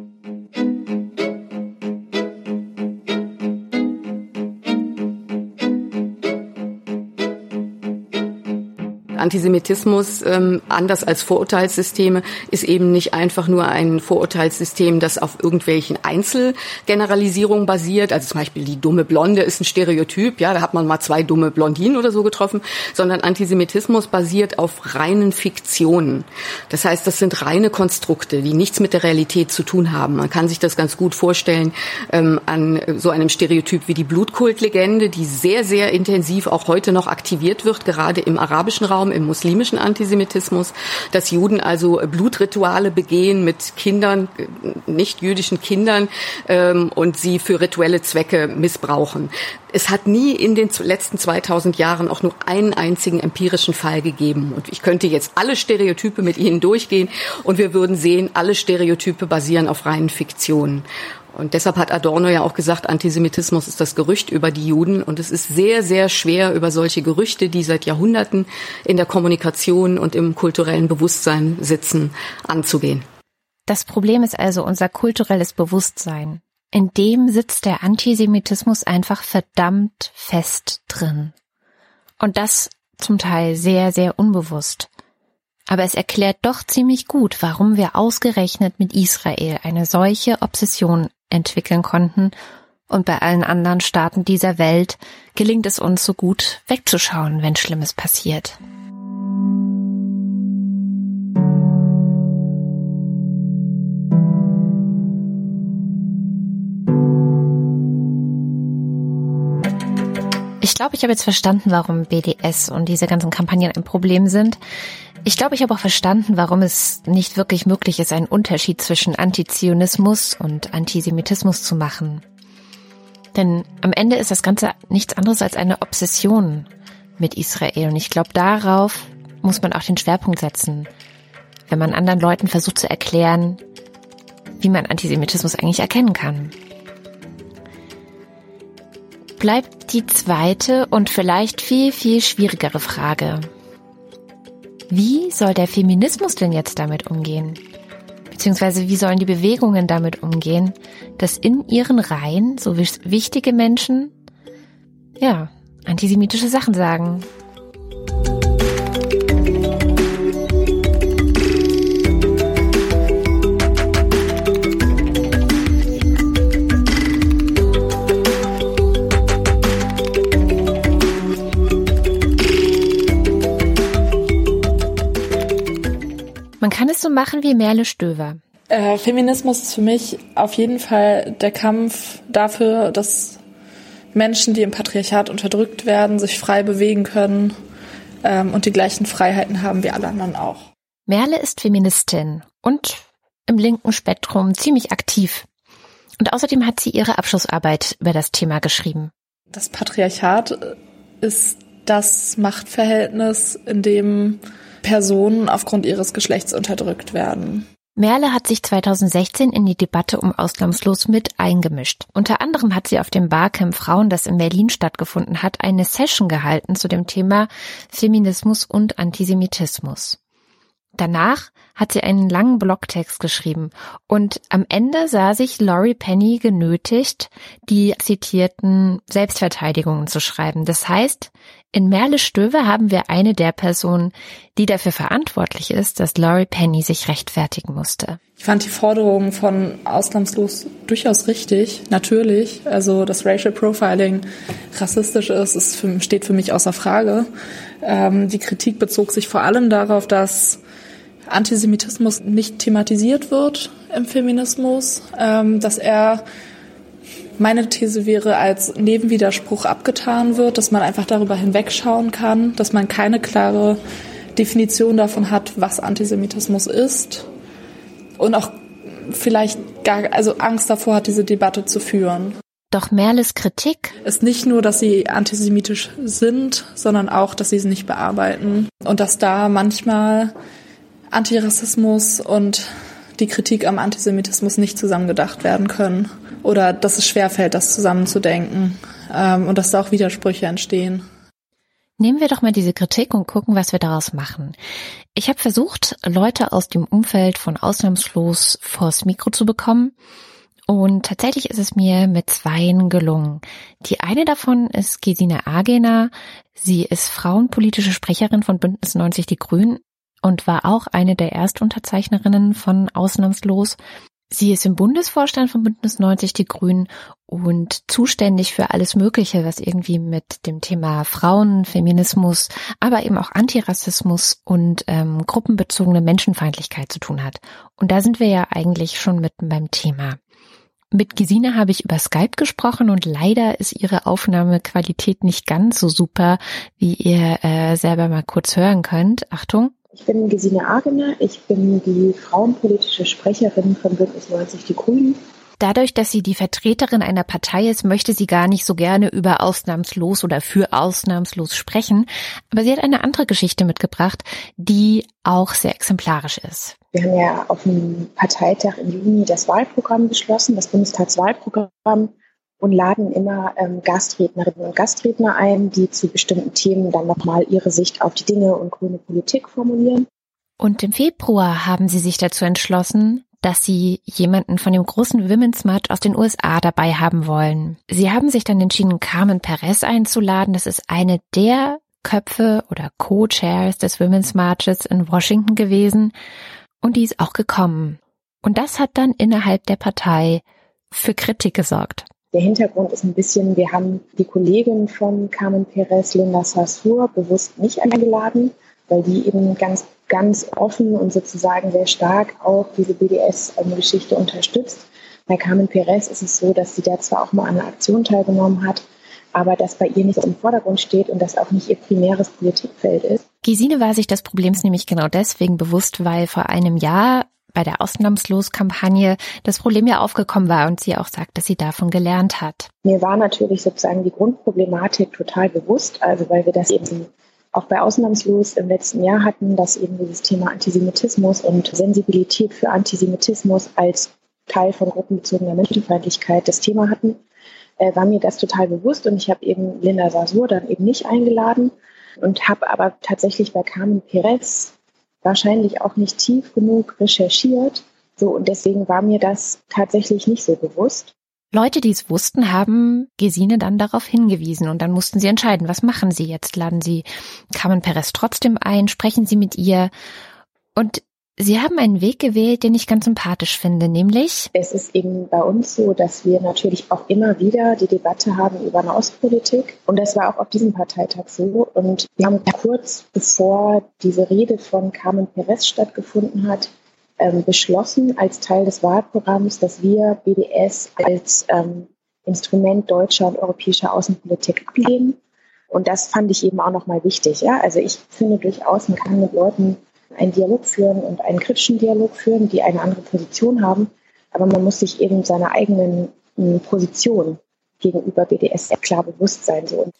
Antisemitismus, ähm, anders als Vorurteilssysteme, ist eben nicht einfach nur ein Vorurteilssystem, das auf irgendwelchen Einzelgeneralisierungen basiert. Also zum Beispiel die dumme Blonde ist ein Stereotyp, ja, da hat man mal zwei dumme Blondinen oder so getroffen, sondern Antisemitismus basiert auf reinen Fiktionen. Das heißt, das sind reine Konstrukte, die nichts mit der Realität zu tun haben. Man kann sich das ganz gut vorstellen ähm, an so einem Stereotyp wie die Blutkultlegende, die sehr, sehr intensiv auch heute noch aktiviert wird, gerade im arabischen Raum, im muslimischen Antisemitismus, dass Juden also Blutrituale begehen mit Kindern, nicht jüdischen Kindern ähm, und sie für rituelle Zwecke missbrauchen. Es hat nie in den letzten 2000 Jahren auch nur einen einzigen empirischen Fall gegeben. Und ich könnte jetzt alle Stereotype mit Ihnen durchgehen und wir würden sehen, alle Stereotype basieren auf reinen Fiktionen. Und deshalb hat Adorno ja auch gesagt, Antisemitismus ist das Gerücht über die Juden. Und es ist sehr, sehr schwer, über solche Gerüchte, die seit Jahrhunderten in der Kommunikation und im kulturellen Bewusstsein sitzen, anzugehen. Das Problem ist also unser kulturelles Bewusstsein. In dem sitzt der Antisemitismus einfach verdammt fest drin. Und das zum Teil sehr, sehr unbewusst. Aber es erklärt doch ziemlich gut, warum wir ausgerechnet mit Israel eine solche Obsession entwickeln konnten und bei allen anderen Staaten dieser Welt gelingt es uns so gut wegzuschauen, wenn Schlimmes passiert. Glaube, ich habe jetzt verstanden, warum BDS und diese ganzen Kampagnen ein Problem sind. Ich glaube, ich habe auch verstanden, warum es nicht wirklich möglich ist, einen Unterschied zwischen Antizionismus und Antisemitismus zu machen. Denn am Ende ist das Ganze nichts anderes als eine Obsession mit Israel. Und ich glaube, darauf muss man auch den Schwerpunkt setzen, wenn man anderen Leuten versucht zu erklären, wie man Antisemitismus eigentlich erkennen kann. Bleibt die zweite und vielleicht viel, viel schwierigere Frage. Wie soll der Feminismus denn jetzt damit umgehen? Beziehungsweise wie sollen die Bewegungen damit umgehen, dass in ihren Reihen so wichtige Menschen, ja, antisemitische Sachen sagen? So machen wie Merle Stöver. Äh, Feminismus ist für mich auf jeden Fall der Kampf dafür, dass Menschen, die im Patriarchat unterdrückt werden, sich frei bewegen können ähm, und die gleichen Freiheiten haben wie alle anderen auch. Merle ist Feministin und im linken Spektrum ziemlich aktiv. Und außerdem hat sie ihre Abschlussarbeit über das Thema geschrieben. Das Patriarchat ist das Machtverhältnis, in dem Personen aufgrund ihres Geschlechts unterdrückt werden. Merle hat sich 2016 in die Debatte um Ausnahmslos mit eingemischt. Unter anderem hat sie auf dem Barcamp Frauen, das in Berlin stattgefunden hat, eine Session gehalten zu dem Thema Feminismus und Antisemitismus. Danach hat sie einen langen Blogtext geschrieben und am Ende sah sich Laurie Penny genötigt, die zitierten Selbstverteidigungen zu schreiben. Das heißt, in Merle Stöwe haben wir eine der Personen, die dafür verantwortlich ist, dass Laurie Penny sich rechtfertigen musste. Ich fand die Forderung von ausnahmslos durchaus richtig, natürlich. Also, dass Racial Profiling rassistisch ist, ist für, steht für mich außer Frage. Ähm, die Kritik bezog sich vor allem darauf, dass Antisemitismus nicht thematisiert wird im Feminismus, ähm, dass er meine These wäre, als Nebenwiderspruch abgetan wird, dass man einfach darüber hinwegschauen kann, dass man keine klare Definition davon hat, was Antisemitismus ist. Und auch vielleicht gar, also Angst davor hat, diese Debatte zu führen. Doch Merles Kritik? Ist nicht nur, dass sie antisemitisch sind, sondern auch, dass sie es nicht bearbeiten. Und dass da manchmal Antirassismus und die Kritik am Antisemitismus nicht zusammengedacht werden können oder dass es schwerfällt, das zusammenzudenken ähm, und dass da auch Widersprüche entstehen. Nehmen wir doch mal diese Kritik und gucken, was wir daraus machen. Ich habe versucht, Leute aus dem Umfeld von Ausnahmslos vors Mikro zu bekommen. Und tatsächlich ist es mir mit zweien gelungen. Die eine davon ist Gesine Agener. Sie ist frauenpolitische Sprecherin von Bündnis 90 Die Grünen und war auch eine der Erstunterzeichnerinnen von Ausnahmslos. Sie ist im Bundesvorstand von Bündnis 90 Die Grünen und zuständig für alles Mögliche, was irgendwie mit dem Thema Frauen, Feminismus, aber eben auch Antirassismus und ähm, gruppenbezogene Menschenfeindlichkeit zu tun hat. Und da sind wir ja eigentlich schon mitten beim Thema. Mit Gesine habe ich über Skype gesprochen und leider ist ihre Aufnahmequalität nicht ganz so super, wie ihr äh, selber mal kurz hören könnt. Achtung. Ich bin Gesine Agener, ich bin die frauenpolitische Sprecherin von Bündnis 90 Die Grünen. Dadurch, dass sie die Vertreterin einer Partei ist, möchte sie gar nicht so gerne über ausnahmslos oder für ausnahmslos sprechen. Aber sie hat eine andere Geschichte mitgebracht, die auch sehr exemplarisch ist. Wir haben ja auf dem Parteitag im Juni das Wahlprogramm beschlossen, das Bundestagswahlprogramm und laden immer ähm, Gastrednerinnen und Gastredner ein, die zu bestimmten Themen dann nochmal ihre Sicht auf die Dinge und grüne Politik formulieren. Und im Februar haben sie sich dazu entschlossen, dass sie jemanden von dem großen Women's March aus den USA dabei haben wollen. Sie haben sich dann entschieden, Carmen Perez einzuladen. Das ist eine der Köpfe oder Co-Chairs des Women's Marches in Washington gewesen. Und die ist auch gekommen. Und das hat dann innerhalb der Partei für Kritik gesorgt. Der Hintergrund ist ein bisschen, wir haben die Kollegin von Carmen Perez, Linda Sassur, bewusst nicht eingeladen, weil die eben ganz, ganz offen und sozusagen sehr stark auch diese BDS-Geschichte unterstützt. Bei Carmen Perez ist es so, dass sie da zwar auch mal an einer Aktion teilgenommen hat, aber das bei ihr nicht im Vordergrund steht und das auch nicht ihr primäres Politikfeld ist. Gesine war sich des Problems nämlich genau deswegen bewusst, weil vor einem Jahr bei der Ausnahmslos-Kampagne das Problem ja aufgekommen war und sie auch sagt, dass sie davon gelernt hat. Mir war natürlich sozusagen die Grundproblematik total bewusst, also weil wir das eben auch bei Ausnahmslos im letzten Jahr hatten, dass eben dieses Thema Antisemitismus und Sensibilität für Antisemitismus als Teil von gruppenbezogener Menschenfeindlichkeit das Thema hatten, äh, war mir das total bewusst und ich habe eben Linda Sasur dann eben nicht eingeladen und habe aber tatsächlich bei Carmen Perez wahrscheinlich auch nicht tief genug recherchiert. So, und deswegen war mir das tatsächlich nicht so bewusst. Leute, die es wussten, haben Gesine dann darauf hingewiesen und dann mussten sie entscheiden, was machen sie jetzt? Laden sie Carmen Perez trotzdem ein? Sprechen sie mit ihr? Und Sie haben einen Weg gewählt, den ich ganz sympathisch finde, nämlich? Es ist eben bei uns so, dass wir natürlich auch immer wieder die Debatte haben über Nahostpolitik. Und das war auch auf diesem Parteitag so. Und wir haben kurz bevor diese Rede von Carmen Perez stattgefunden hat, ähm, beschlossen als Teil des Wahlprogramms, dass wir BDS als ähm, Instrument deutscher und europäischer Außenpolitik ablehnen. Und das fand ich eben auch nochmal wichtig. Ja? Also ich finde durchaus, man kann mit Leuten einen Dialog führen und einen kritischen Dialog führen, die eine andere Position haben. Aber man muss sich eben seiner eigenen hm, Position gegenüber BDS klar bewusst sein. So.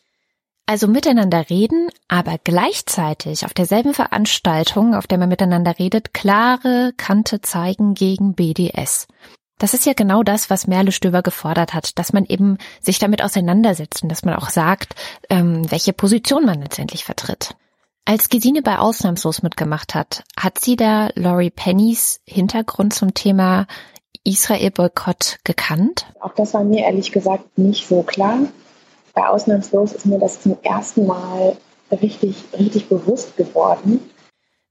Also miteinander reden, aber gleichzeitig auf derselben Veranstaltung, auf der man miteinander redet, klare Kante zeigen gegen BDS. Das ist ja genau das, was Merle Stöber gefordert hat, dass man eben sich damit auseinandersetzt und dass man auch sagt, ähm, welche Position man letztendlich vertritt. Als Gesine bei Ausnahmslos mitgemacht hat, hat sie da Laurie Pennys Hintergrund zum Thema Israel-Boykott gekannt? Auch das war mir ehrlich gesagt nicht so klar. Bei Ausnahmslos ist mir das zum ersten Mal richtig, richtig bewusst geworden.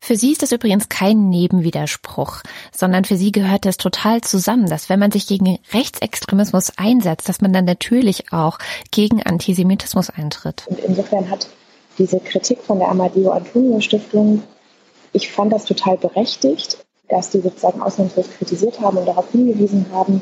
Für sie ist das übrigens kein Nebenwiderspruch, sondern für sie gehört das total zusammen, dass wenn man sich gegen Rechtsextremismus einsetzt, dass man dann natürlich auch gegen Antisemitismus eintritt. Und insofern hat diese Kritik von der Amadeo Antonio Stiftung, ich fand das total berechtigt, dass die sozusagen ausnahmslos kritisiert haben und darauf hingewiesen haben,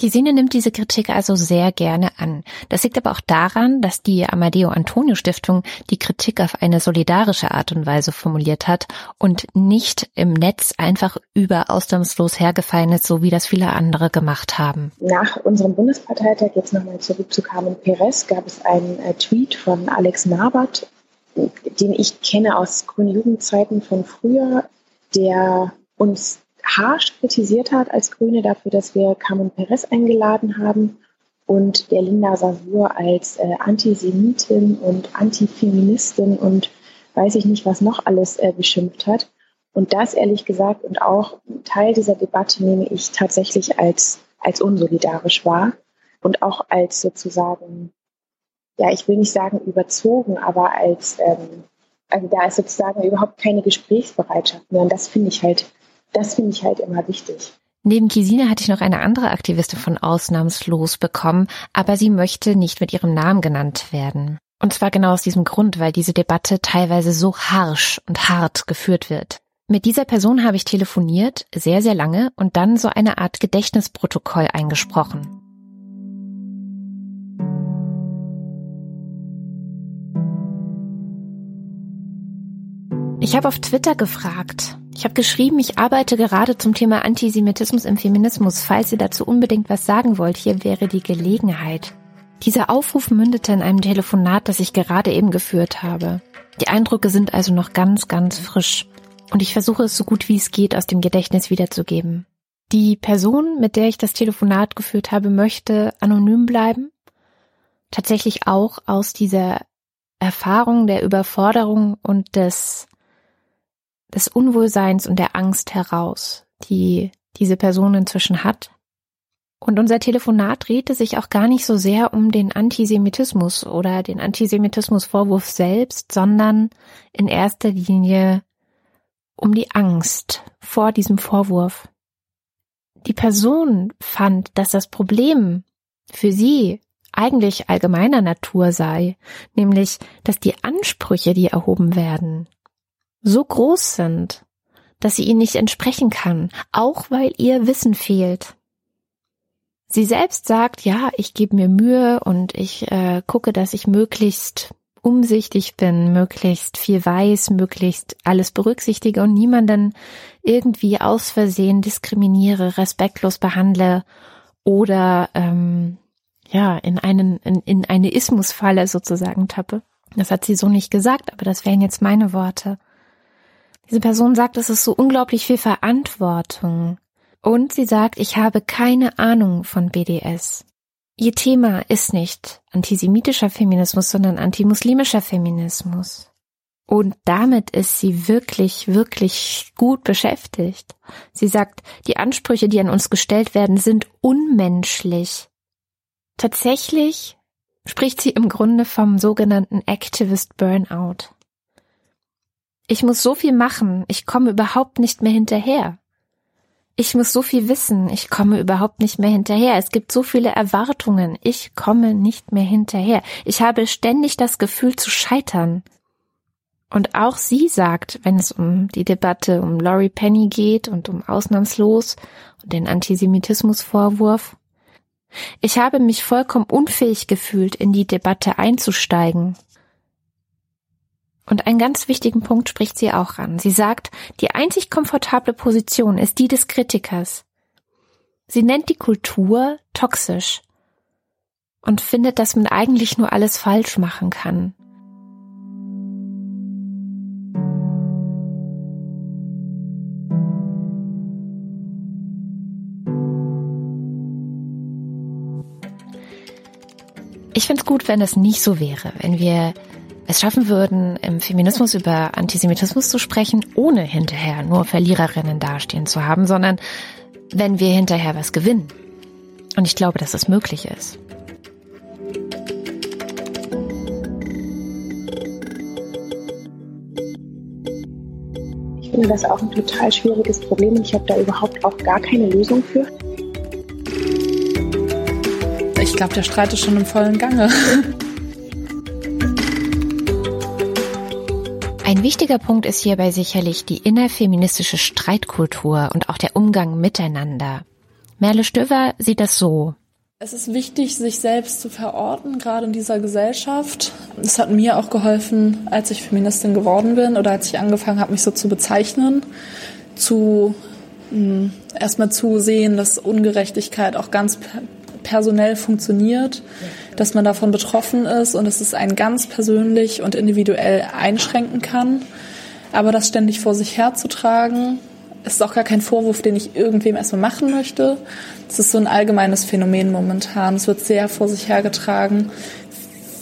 Gesine nimmt diese Kritik also sehr gerne an. Das liegt aber auch daran, dass die Amadeo Antonio Stiftung die Kritik auf eine solidarische Art und Weise formuliert hat und nicht im Netz einfach über ausnahmslos hergefallen ist, so wie das viele andere gemacht haben. Nach unserem Bundesparteitag, jetzt nochmal zurück zu Carmen Perez, gab es einen äh, Tweet von Alex Nabert, den ich kenne aus grünen Jugendzeiten von früher, der uns harsch kritisiert hat als Grüne dafür, dass wir Carmen Perez eingeladen haben und der Linda Savur als äh, Antisemitin und Antifeministin und weiß ich nicht, was noch alles äh, beschimpft hat. Und das ehrlich gesagt und auch Teil dieser Debatte nehme ich tatsächlich als, als unsolidarisch wahr und auch als sozusagen ja, ich will nicht sagen überzogen, aber als, ähm, also da ist sozusagen überhaupt keine Gesprächsbereitschaft mehr. Und das finde ich halt, das finde ich halt immer wichtig. Neben Kisine hatte ich noch eine andere Aktivistin von Ausnahmslos bekommen, aber sie möchte nicht mit ihrem Namen genannt werden. Und zwar genau aus diesem Grund, weil diese Debatte teilweise so harsch und hart geführt wird. Mit dieser Person habe ich telefoniert, sehr, sehr lange, und dann so eine Art Gedächtnisprotokoll eingesprochen. Ich habe auf Twitter gefragt. Ich habe geschrieben, ich arbeite gerade zum Thema Antisemitismus im Feminismus. Falls ihr dazu unbedingt was sagen wollt, hier wäre die Gelegenheit. Dieser Aufruf mündete in einem Telefonat, das ich gerade eben geführt habe. Die Eindrücke sind also noch ganz, ganz frisch. Und ich versuche es so gut wie es geht aus dem Gedächtnis wiederzugeben. Die Person, mit der ich das Telefonat geführt habe, möchte anonym bleiben. Tatsächlich auch aus dieser Erfahrung der Überforderung und des des Unwohlseins und der Angst heraus, die diese Person inzwischen hat. Und unser Telefonat drehte sich auch gar nicht so sehr um den Antisemitismus oder den Antisemitismusvorwurf selbst, sondern in erster Linie um die Angst vor diesem Vorwurf. Die Person fand, dass das Problem für sie eigentlich allgemeiner Natur sei, nämlich, dass die Ansprüche, die erhoben werden, so groß sind, dass sie ihnen nicht entsprechen kann, auch weil ihr Wissen fehlt. Sie selbst sagt, ja, ich gebe mir Mühe und ich äh, gucke, dass ich möglichst umsichtig bin, möglichst viel weiß, möglichst alles berücksichtige und niemanden irgendwie aus Versehen diskriminiere, respektlos behandle oder ähm, ja in einen in, in eine Ismusfalle sozusagen tappe. Das hat sie so nicht gesagt, aber das wären jetzt meine Worte. Diese Person sagt, es ist so unglaublich viel Verantwortung. Und sie sagt, ich habe keine Ahnung von BDS. Ihr Thema ist nicht antisemitischer Feminismus, sondern antimuslimischer Feminismus. Und damit ist sie wirklich, wirklich gut beschäftigt. Sie sagt, die Ansprüche, die an uns gestellt werden, sind unmenschlich. Tatsächlich spricht sie im Grunde vom sogenannten Activist Burnout. Ich muss so viel machen, ich komme überhaupt nicht mehr hinterher ich muss so viel wissen, ich komme überhaupt nicht mehr hinterher. Es gibt so viele Erwartungen, ich komme nicht mehr hinterher. Ich habe ständig das Gefühl zu scheitern. Und auch sie sagt, wenn es um die Debatte um Laurie Penny geht und um Ausnahmslos und den Antisemitismusvorwurf, ich habe mich vollkommen unfähig gefühlt, in die Debatte einzusteigen. Und einen ganz wichtigen Punkt spricht sie auch an. Sie sagt, die einzig komfortable Position ist die des Kritikers. Sie nennt die Kultur toxisch und findet, dass man eigentlich nur alles falsch machen kann. Ich finde es gut, wenn es nicht so wäre, wenn wir es schaffen würden, im Feminismus über Antisemitismus zu sprechen, ohne hinterher nur Verliererinnen dastehen zu haben, sondern wenn wir hinterher was gewinnen. Und ich glaube, dass es möglich ist. Ich finde das auch ein total schwieriges Problem und ich habe da überhaupt auch gar keine Lösung für. Ich glaube, der Streit ist schon im vollen Gange. Ein wichtiger Punkt ist hierbei sicherlich die innerfeministische Streitkultur und auch der Umgang miteinander. Merle Stöver sieht das so. Es ist wichtig, sich selbst zu verorten, gerade in dieser Gesellschaft. Es hat mir auch geholfen, als ich Feministin geworden bin oder als ich angefangen habe, mich so zu bezeichnen, zu hm, erstmal zu sehen, dass Ungerechtigkeit auch ganz personell funktioniert, dass man davon betroffen ist und dass es einen ganz persönlich und individuell einschränken kann. Aber das ständig vor sich herzutragen, ist auch gar kein Vorwurf, den ich irgendwem erstmal machen möchte. Es ist so ein allgemeines Phänomen momentan. Es wird sehr vor sich hergetragen,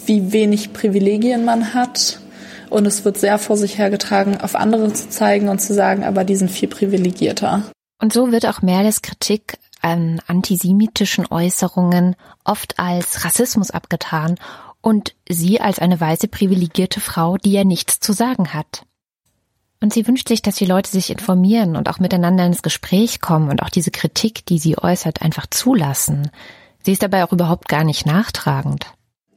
wie wenig Privilegien man hat. Und es wird sehr vor sich hergetragen, auf andere zu zeigen und zu sagen, aber die sind viel privilegierter. Und so wird auch Merles Kritik an antisemitischen Äußerungen oft als Rassismus abgetan und sie als eine weiße privilegierte Frau, die ja nichts zu sagen hat. Und sie wünscht sich, dass die Leute sich informieren und auch miteinander ins Gespräch kommen und auch diese Kritik, die sie äußert, einfach zulassen. Sie ist dabei auch überhaupt gar nicht nachtragend.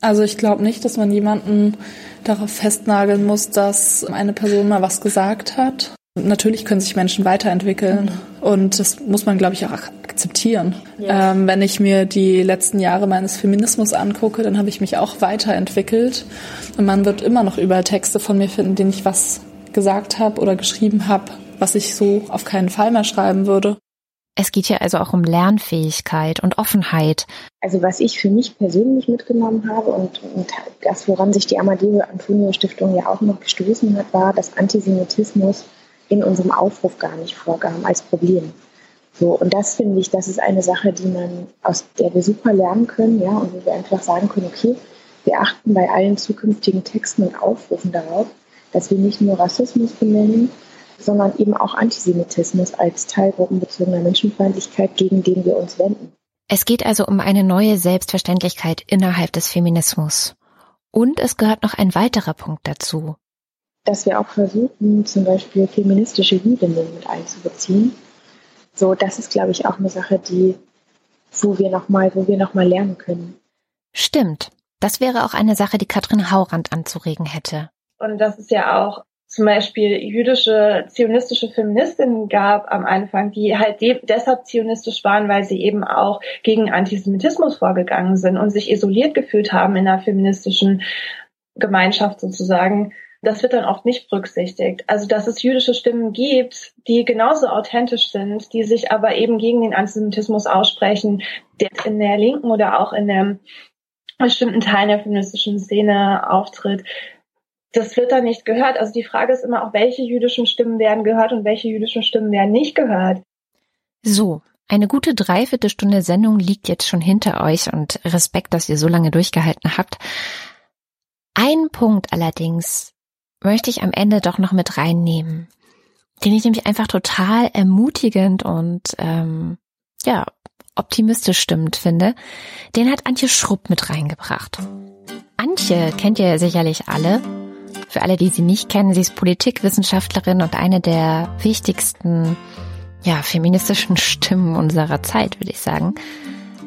Also ich glaube nicht, dass man jemanden darauf festnageln muss, dass eine Person mal was gesagt hat. Natürlich können sich Menschen weiterentwickeln und das muss man, glaube ich, auch akzeptieren. Ja. Ähm, wenn ich mir die letzten Jahre meines Feminismus angucke, dann habe ich mich auch weiterentwickelt und man wird immer noch überall Texte von mir finden, denen ich was gesagt habe oder geschrieben habe, was ich so auf keinen Fall mehr schreiben würde. Es geht ja also auch um Lernfähigkeit und Offenheit. Also was ich für mich persönlich mitgenommen habe und, und das, woran sich die Amadeo Antonio Stiftung ja auch noch gestoßen hat, war, dass Antisemitismus in unserem Aufruf gar nicht vorgaben als Problem. So, und das finde ich, das ist eine Sache, die man, aus der wir super lernen können, ja, und wo wir einfach sagen können, okay, wir achten bei allen zukünftigen Texten und Aufrufen darauf, dass wir nicht nur Rassismus benennen, sondern eben auch Antisemitismus als teilgruppenbezogener Menschenfeindlichkeit, gegen den wir uns wenden. Es geht also um eine neue Selbstverständlichkeit innerhalb des Feminismus. Und es gehört noch ein weiterer Punkt dazu dass wir auch versuchen, zum Beispiel feministische Jüdinnen mit einzubeziehen. So, das ist, glaube ich, auch eine Sache, die, wo wir nochmal, wo wir noch mal lernen können. Stimmt. Das wäre auch eine Sache, die Katrin Haurand anzuregen hätte. Und das ist ja auch zum Beispiel jüdische zionistische Feministinnen gab am Anfang, die halt de deshalb zionistisch waren, weil sie eben auch gegen Antisemitismus vorgegangen sind und sich isoliert gefühlt haben in der feministischen Gemeinschaft sozusagen, das wird dann oft nicht berücksichtigt. Also dass es jüdische Stimmen gibt, die genauso authentisch sind, die sich aber eben gegen den Antisemitismus aussprechen, der in der Linken oder auch in der bestimmten Teilen der feministischen Szene auftritt. Das wird dann nicht gehört. Also die Frage ist immer auch, welche jüdischen Stimmen werden gehört und welche jüdischen Stimmen werden nicht gehört. So, eine gute Dreiviertelstunde Sendung liegt jetzt schon hinter euch und Respekt, dass ihr so lange durchgehalten habt. Ein Punkt allerdings möchte ich am Ende doch noch mit reinnehmen, den ich nämlich einfach total ermutigend und ähm, ja optimistisch stimmt finde. Den hat Antje Schrupp mit reingebracht. Antje kennt ihr sicherlich alle. Für alle, die sie nicht kennen, sie ist Politikwissenschaftlerin und eine der wichtigsten ja, feministischen Stimmen unserer Zeit, würde ich sagen.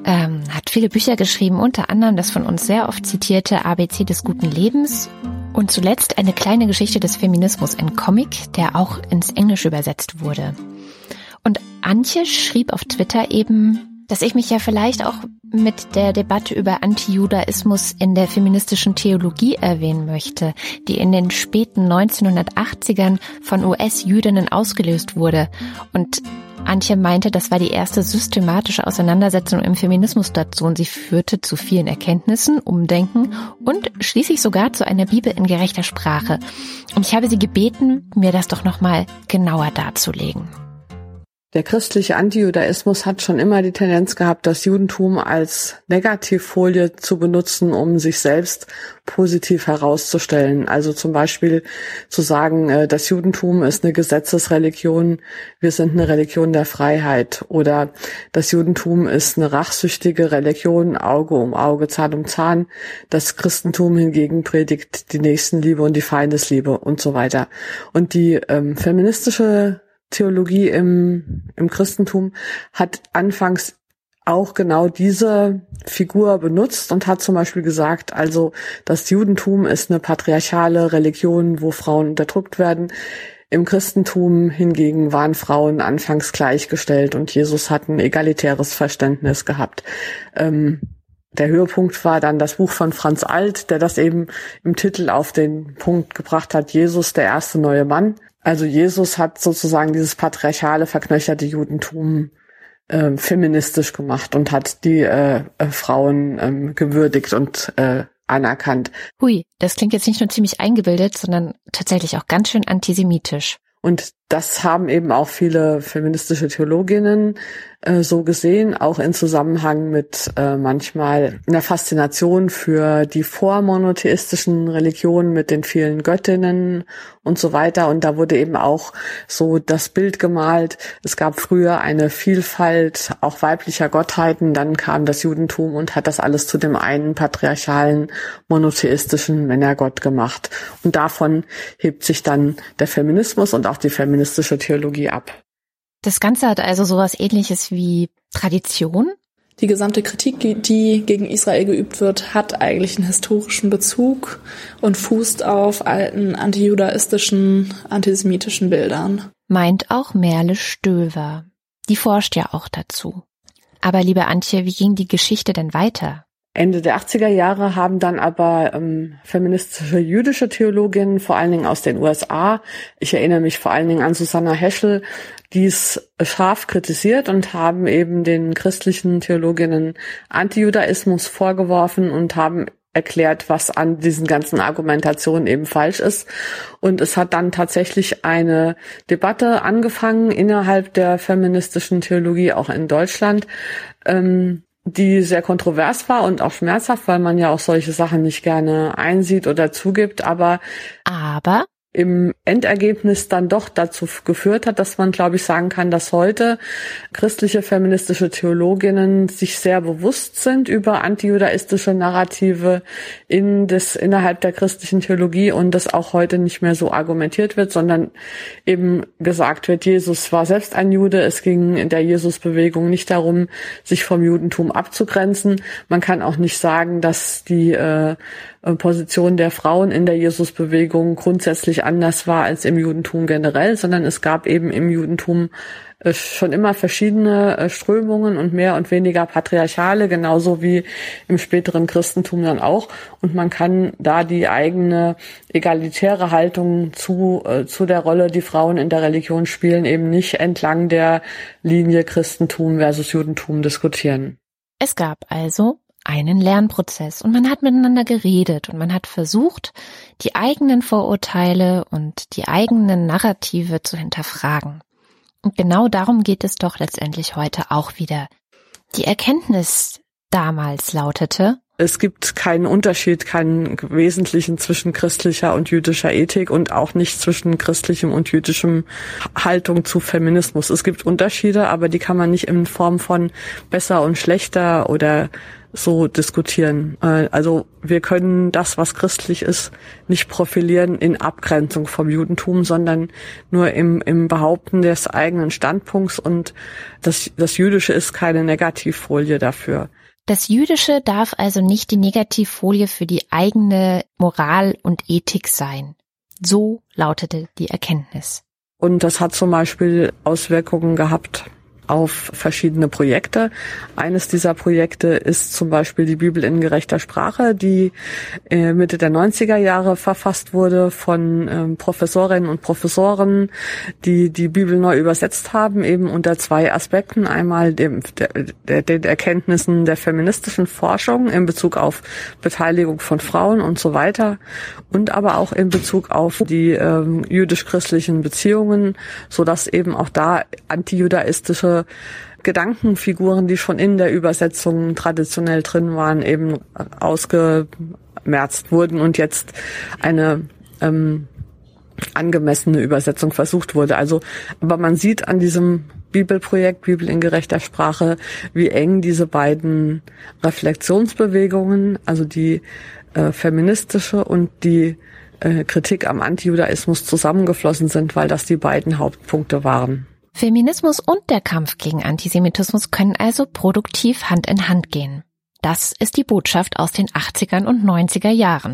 Ähm, hat viele Bücher geschrieben, unter anderem das von uns sehr oft zitierte ABC des guten Lebens und zuletzt eine kleine Geschichte des Feminismus, ein Comic, der auch ins Englische übersetzt wurde. Und Antje schrieb auf Twitter eben, dass ich mich ja vielleicht auch mit der Debatte über Antijudaismus in der feministischen Theologie erwähnen möchte, die in den späten 1980ern von US-Jüdinnen ausgelöst wurde und Antje meinte, das war die erste systematische Auseinandersetzung im Feminismus dazu und sie führte zu vielen Erkenntnissen, Umdenken und schließlich sogar zu einer Bibel in gerechter Sprache. Und ich habe sie gebeten, mir das doch nochmal genauer darzulegen. Der christliche Antijudaismus hat schon immer die Tendenz gehabt, das Judentum als Negativfolie zu benutzen, um sich selbst positiv herauszustellen. Also zum Beispiel zu sagen, äh, das Judentum ist eine Gesetzesreligion, wir sind eine Religion der Freiheit. Oder das Judentum ist eine rachsüchtige Religion, Auge um Auge, Zahn um Zahn. Das Christentum hingegen predigt die Nächstenliebe und die Feindesliebe und so weiter. Und die ähm, feministische Theologie im, im Christentum hat anfangs auch genau diese Figur benutzt und hat zum Beispiel gesagt, also das Judentum ist eine patriarchale Religion, wo Frauen unterdrückt werden. Im Christentum hingegen waren Frauen anfangs gleichgestellt und Jesus hat ein egalitäres Verständnis gehabt. Ähm, der Höhepunkt war dann das Buch von Franz Alt, der das eben im Titel auf den Punkt gebracht hat, Jesus, der erste neue Mann. Also Jesus hat sozusagen dieses patriarchale, verknöcherte Judentum äh, feministisch gemacht und hat die äh, äh, Frauen ähm, gewürdigt und äh, anerkannt. Hui, das klingt jetzt nicht nur ziemlich eingebildet, sondern tatsächlich auch ganz schön antisemitisch. Und das haben eben auch viele feministische Theologinnen äh, so gesehen, auch in Zusammenhang mit äh, manchmal einer Faszination für die vormonotheistischen Religionen mit den vielen Göttinnen und so weiter. Und da wurde eben auch so das Bild gemalt. Es gab früher eine Vielfalt auch weiblicher Gottheiten, dann kam das Judentum und hat das alles zu dem einen patriarchalen monotheistischen Männergott gemacht. Und davon hebt sich dann der Feminismus und auch die feministische Theologie ab. Das Ganze hat also sowas ähnliches wie Tradition? Die gesamte Kritik, die gegen Israel geübt wird, hat eigentlich einen historischen Bezug und fußt auf alten antijudaistischen, antisemitischen Bildern. Meint auch Merle Stöver. Die forscht ja auch dazu. Aber liebe Antje, wie ging die Geschichte denn weiter? Ende der 80er Jahre haben dann aber ähm, feministische jüdische Theologinnen, vor allen Dingen aus den USA, ich erinnere mich vor allen Dingen an Susanna Heschel, dies scharf kritisiert und haben eben den christlichen Theologinnen Antijudaismus vorgeworfen und haben erklärt, was an diesen ganzen Argumentationen eben falsch ist. Und es hat dann tatsächlich eine Debatte angefangen innerhalb der feministischen Theologie, auch in Deutschland, ähm, die sehr kontrovers war und auch schmerzhaft, weil man ja auch solche Sachen nicht gerne einsieht oder zugibt, aber aber im Endergebnis dann doch dazu geführt hat, dass man, glaube ich, sagen kann, dass heute christliche feministische Theologinnen sich sehr bewusst sind über antijudaistische Narrative in des, innerhalb der christlichen Theologie und das auch heute nicht mehr so argumentiert wird, sondern eben gesagt wird, Jesus war selbst ein Jude. Es ging in der Jesusbewegung nicht darum, sich vom Judentum abzugrenzen. Man kann auch nicht sagen, dass die äh, Position der Frauen in der Jesusbewegung grundsätzlich anders war als im Judentum generell, sondern es gab eben im Judentum äh, schon immer verschiedene äh, Strömungen und mehr und weniger patriarchale, genauso wie im späteren Christentum dann auch. Und man kann da die eigene egalitäre Haltung zu, äh, zu der Rolle, die Frauen in der Religion spielen, eben nicht entlang der Linie Christentum versus Judentum diskutieren. Es gab also einen Lernprozess und man hat miteinander geredet und man hat versucht, die eigenen Vorurteile und die eigenen Narrative zu hinterfragen. Und genau darum geht es doch letztendlich heute auch wieder. Die Erkenntnis damals lautete, es gibt keinen Unterschied, keinen wesentlichen zwischen christlicher und jüdischer Ethik und auch nicht zwischen christlichem und jüdischem Haltung zu Feminismus. Es gibt Unterschiede, aber die kann man nicht in Form von besser und schlechter oder so diskutieren. Äh, also wir können das, was christlich ist, nicht profilieren in Abgrenzung vom Judentum, sondern nur im, im Behaupten des eigenen Standpunkts und das, das Jüdische ist keine Negativfolie dafür. Das Jüdische darf also nicht die Negativfolie für die eigene Moral und Ethik sein. So lautete die Erkenntnis. Und das hat zum Beispiel Auswirkungen gehabt auf verschiedene Projekte. Eines dieser Projekte ist zum Beispiel die Bibel in gerechter Sprache, die äh, Mitte der 90er Jahre verfasst wurde von ähm, Professorinnen und Professoren, die die Bibel neu übersetzt haben, eben unter zwei Aspekten. Einmal dem, der, den Erkenntnissen der feministischen Forschung in Bezug auf Beteiligung von Frauen und so weiter und aber auch in Bezug auf die ähm, jüdisch-christlichen Beziehungen, so dass eben auch da antijudaistische Gedankenfiguren, die schon in der Übersetzung traditionell drin waren, eben ausgemerzt wurden und jetzt eine ähm, angemessene Übersetzung versucht wurde. Also, aber man sieht an diesem Bibelprojekt Bibel in gerechter Sprache, wie eng diese beiden Reflexionsbewegungen, also die äh, feministische und die äh, Kritik am Antijudaismus zusammengeflossen sind, weil das die beiden Hauptpunkte waren. Feminismus und der Kampf gegen Antisemitismus können also produktiv Hand in Hand gehen. Das ist die Botschaft aus den 80ern und 90er Jahren.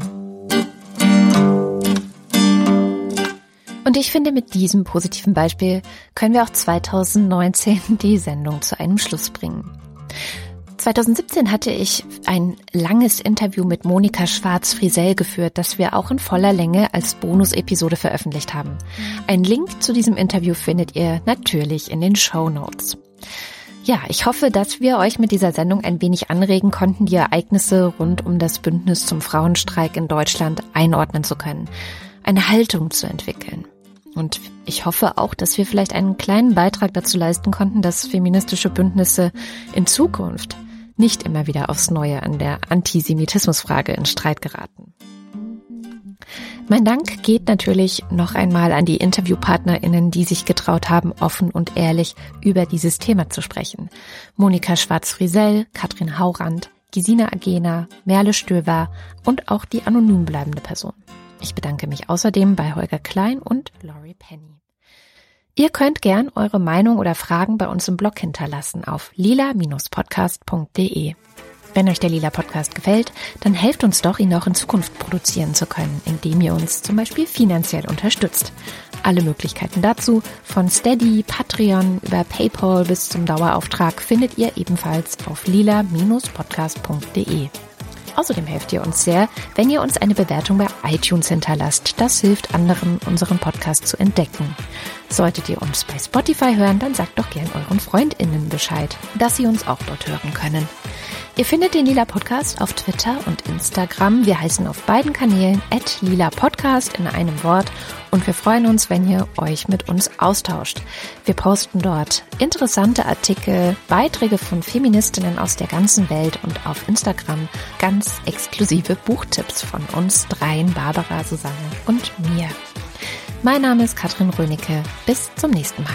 Und ich finde, mit diesem positiven Beispiel können wir auch 2019 die Sendung zu einem Schluss bringen. 2017 hatte ich ein langes Interview mit Monika Schwarz-Frisell geführt, das wir auch in voller Länge als Bonus-Episode veröffentlicht haben. Ein Link zu diesem Interview findet ihr natürlich in den Show Notes. Ja, ich hoffe, dass wir euch mit dieser Sendung ein wenig anregen konnten, die Ereignisse rund um das Bündnis zum Frauenstreik in Deutschland einordnen zu können, eine Haltung zu entwickeln. Und ich hoffe auch, dass wir vielleicht einen kleinen Beitrag dazu leisten konnten, dass feministische Bündnisse in Zukunft nicht immer wieder aufs Neue an der Antisemitismusfrage in Streit geraten. Mein Dank geht natürlich noch einmal an die InterviewpartnerInnen, die sich getraut haben, offen und ehrlich über dieses Thema zu sprechen. Monika Schwarz-Friesell, Katrin Haurand, Gesina Agena, Merle Stöver und auch die anonym bleibende Person. Ich bedanke mich außerdem bei Holger Klein und Laurie Penny. Ihr könnt gern eure Meinung oder Fragen bei uns im Blog hinterlassen auf lila-podcast.de. Wenn euch der Lila Podcast gefällt, dann helft uns doch, ihn auch in Zukunft produzieren zu können, indem ihr uns zum Beispiel finanziell unterstützt. Alle Möglichkeiten dazu, von Steady, Patreon über PayPal bis zum Dauerauftrag, findet ihr ebenfalls auf lila-podcast.de. Außerdem helft ihr uns sehr, wenn ihr uns eine Bewertung bei iTunes hinterlasst. Das hilft anderen, unseren Podcast zu entdecken. Solltet ihr uns bei Spotify hören, dann sagt doch gern euren FreundInnen Bescheid, dass sie uns auch dort hören können. Ihr findet den Lila Podcast auf Twitter und Instagram. Wir heißen auf beiden Kanälen Lila Podcast in einem Wort und wir freuen uns, wenn ihr euch mit uns austauscht. Wir posten dort interessante Artikel, Beiträge von Feministinnen aus der ganzen Welt und auf Instagram ganz exklusive Buchtipps von uns dreien, Barbara, Susanne und mir. Mein Name ist Katrin Rönecke. Bis zum nächsten Mal.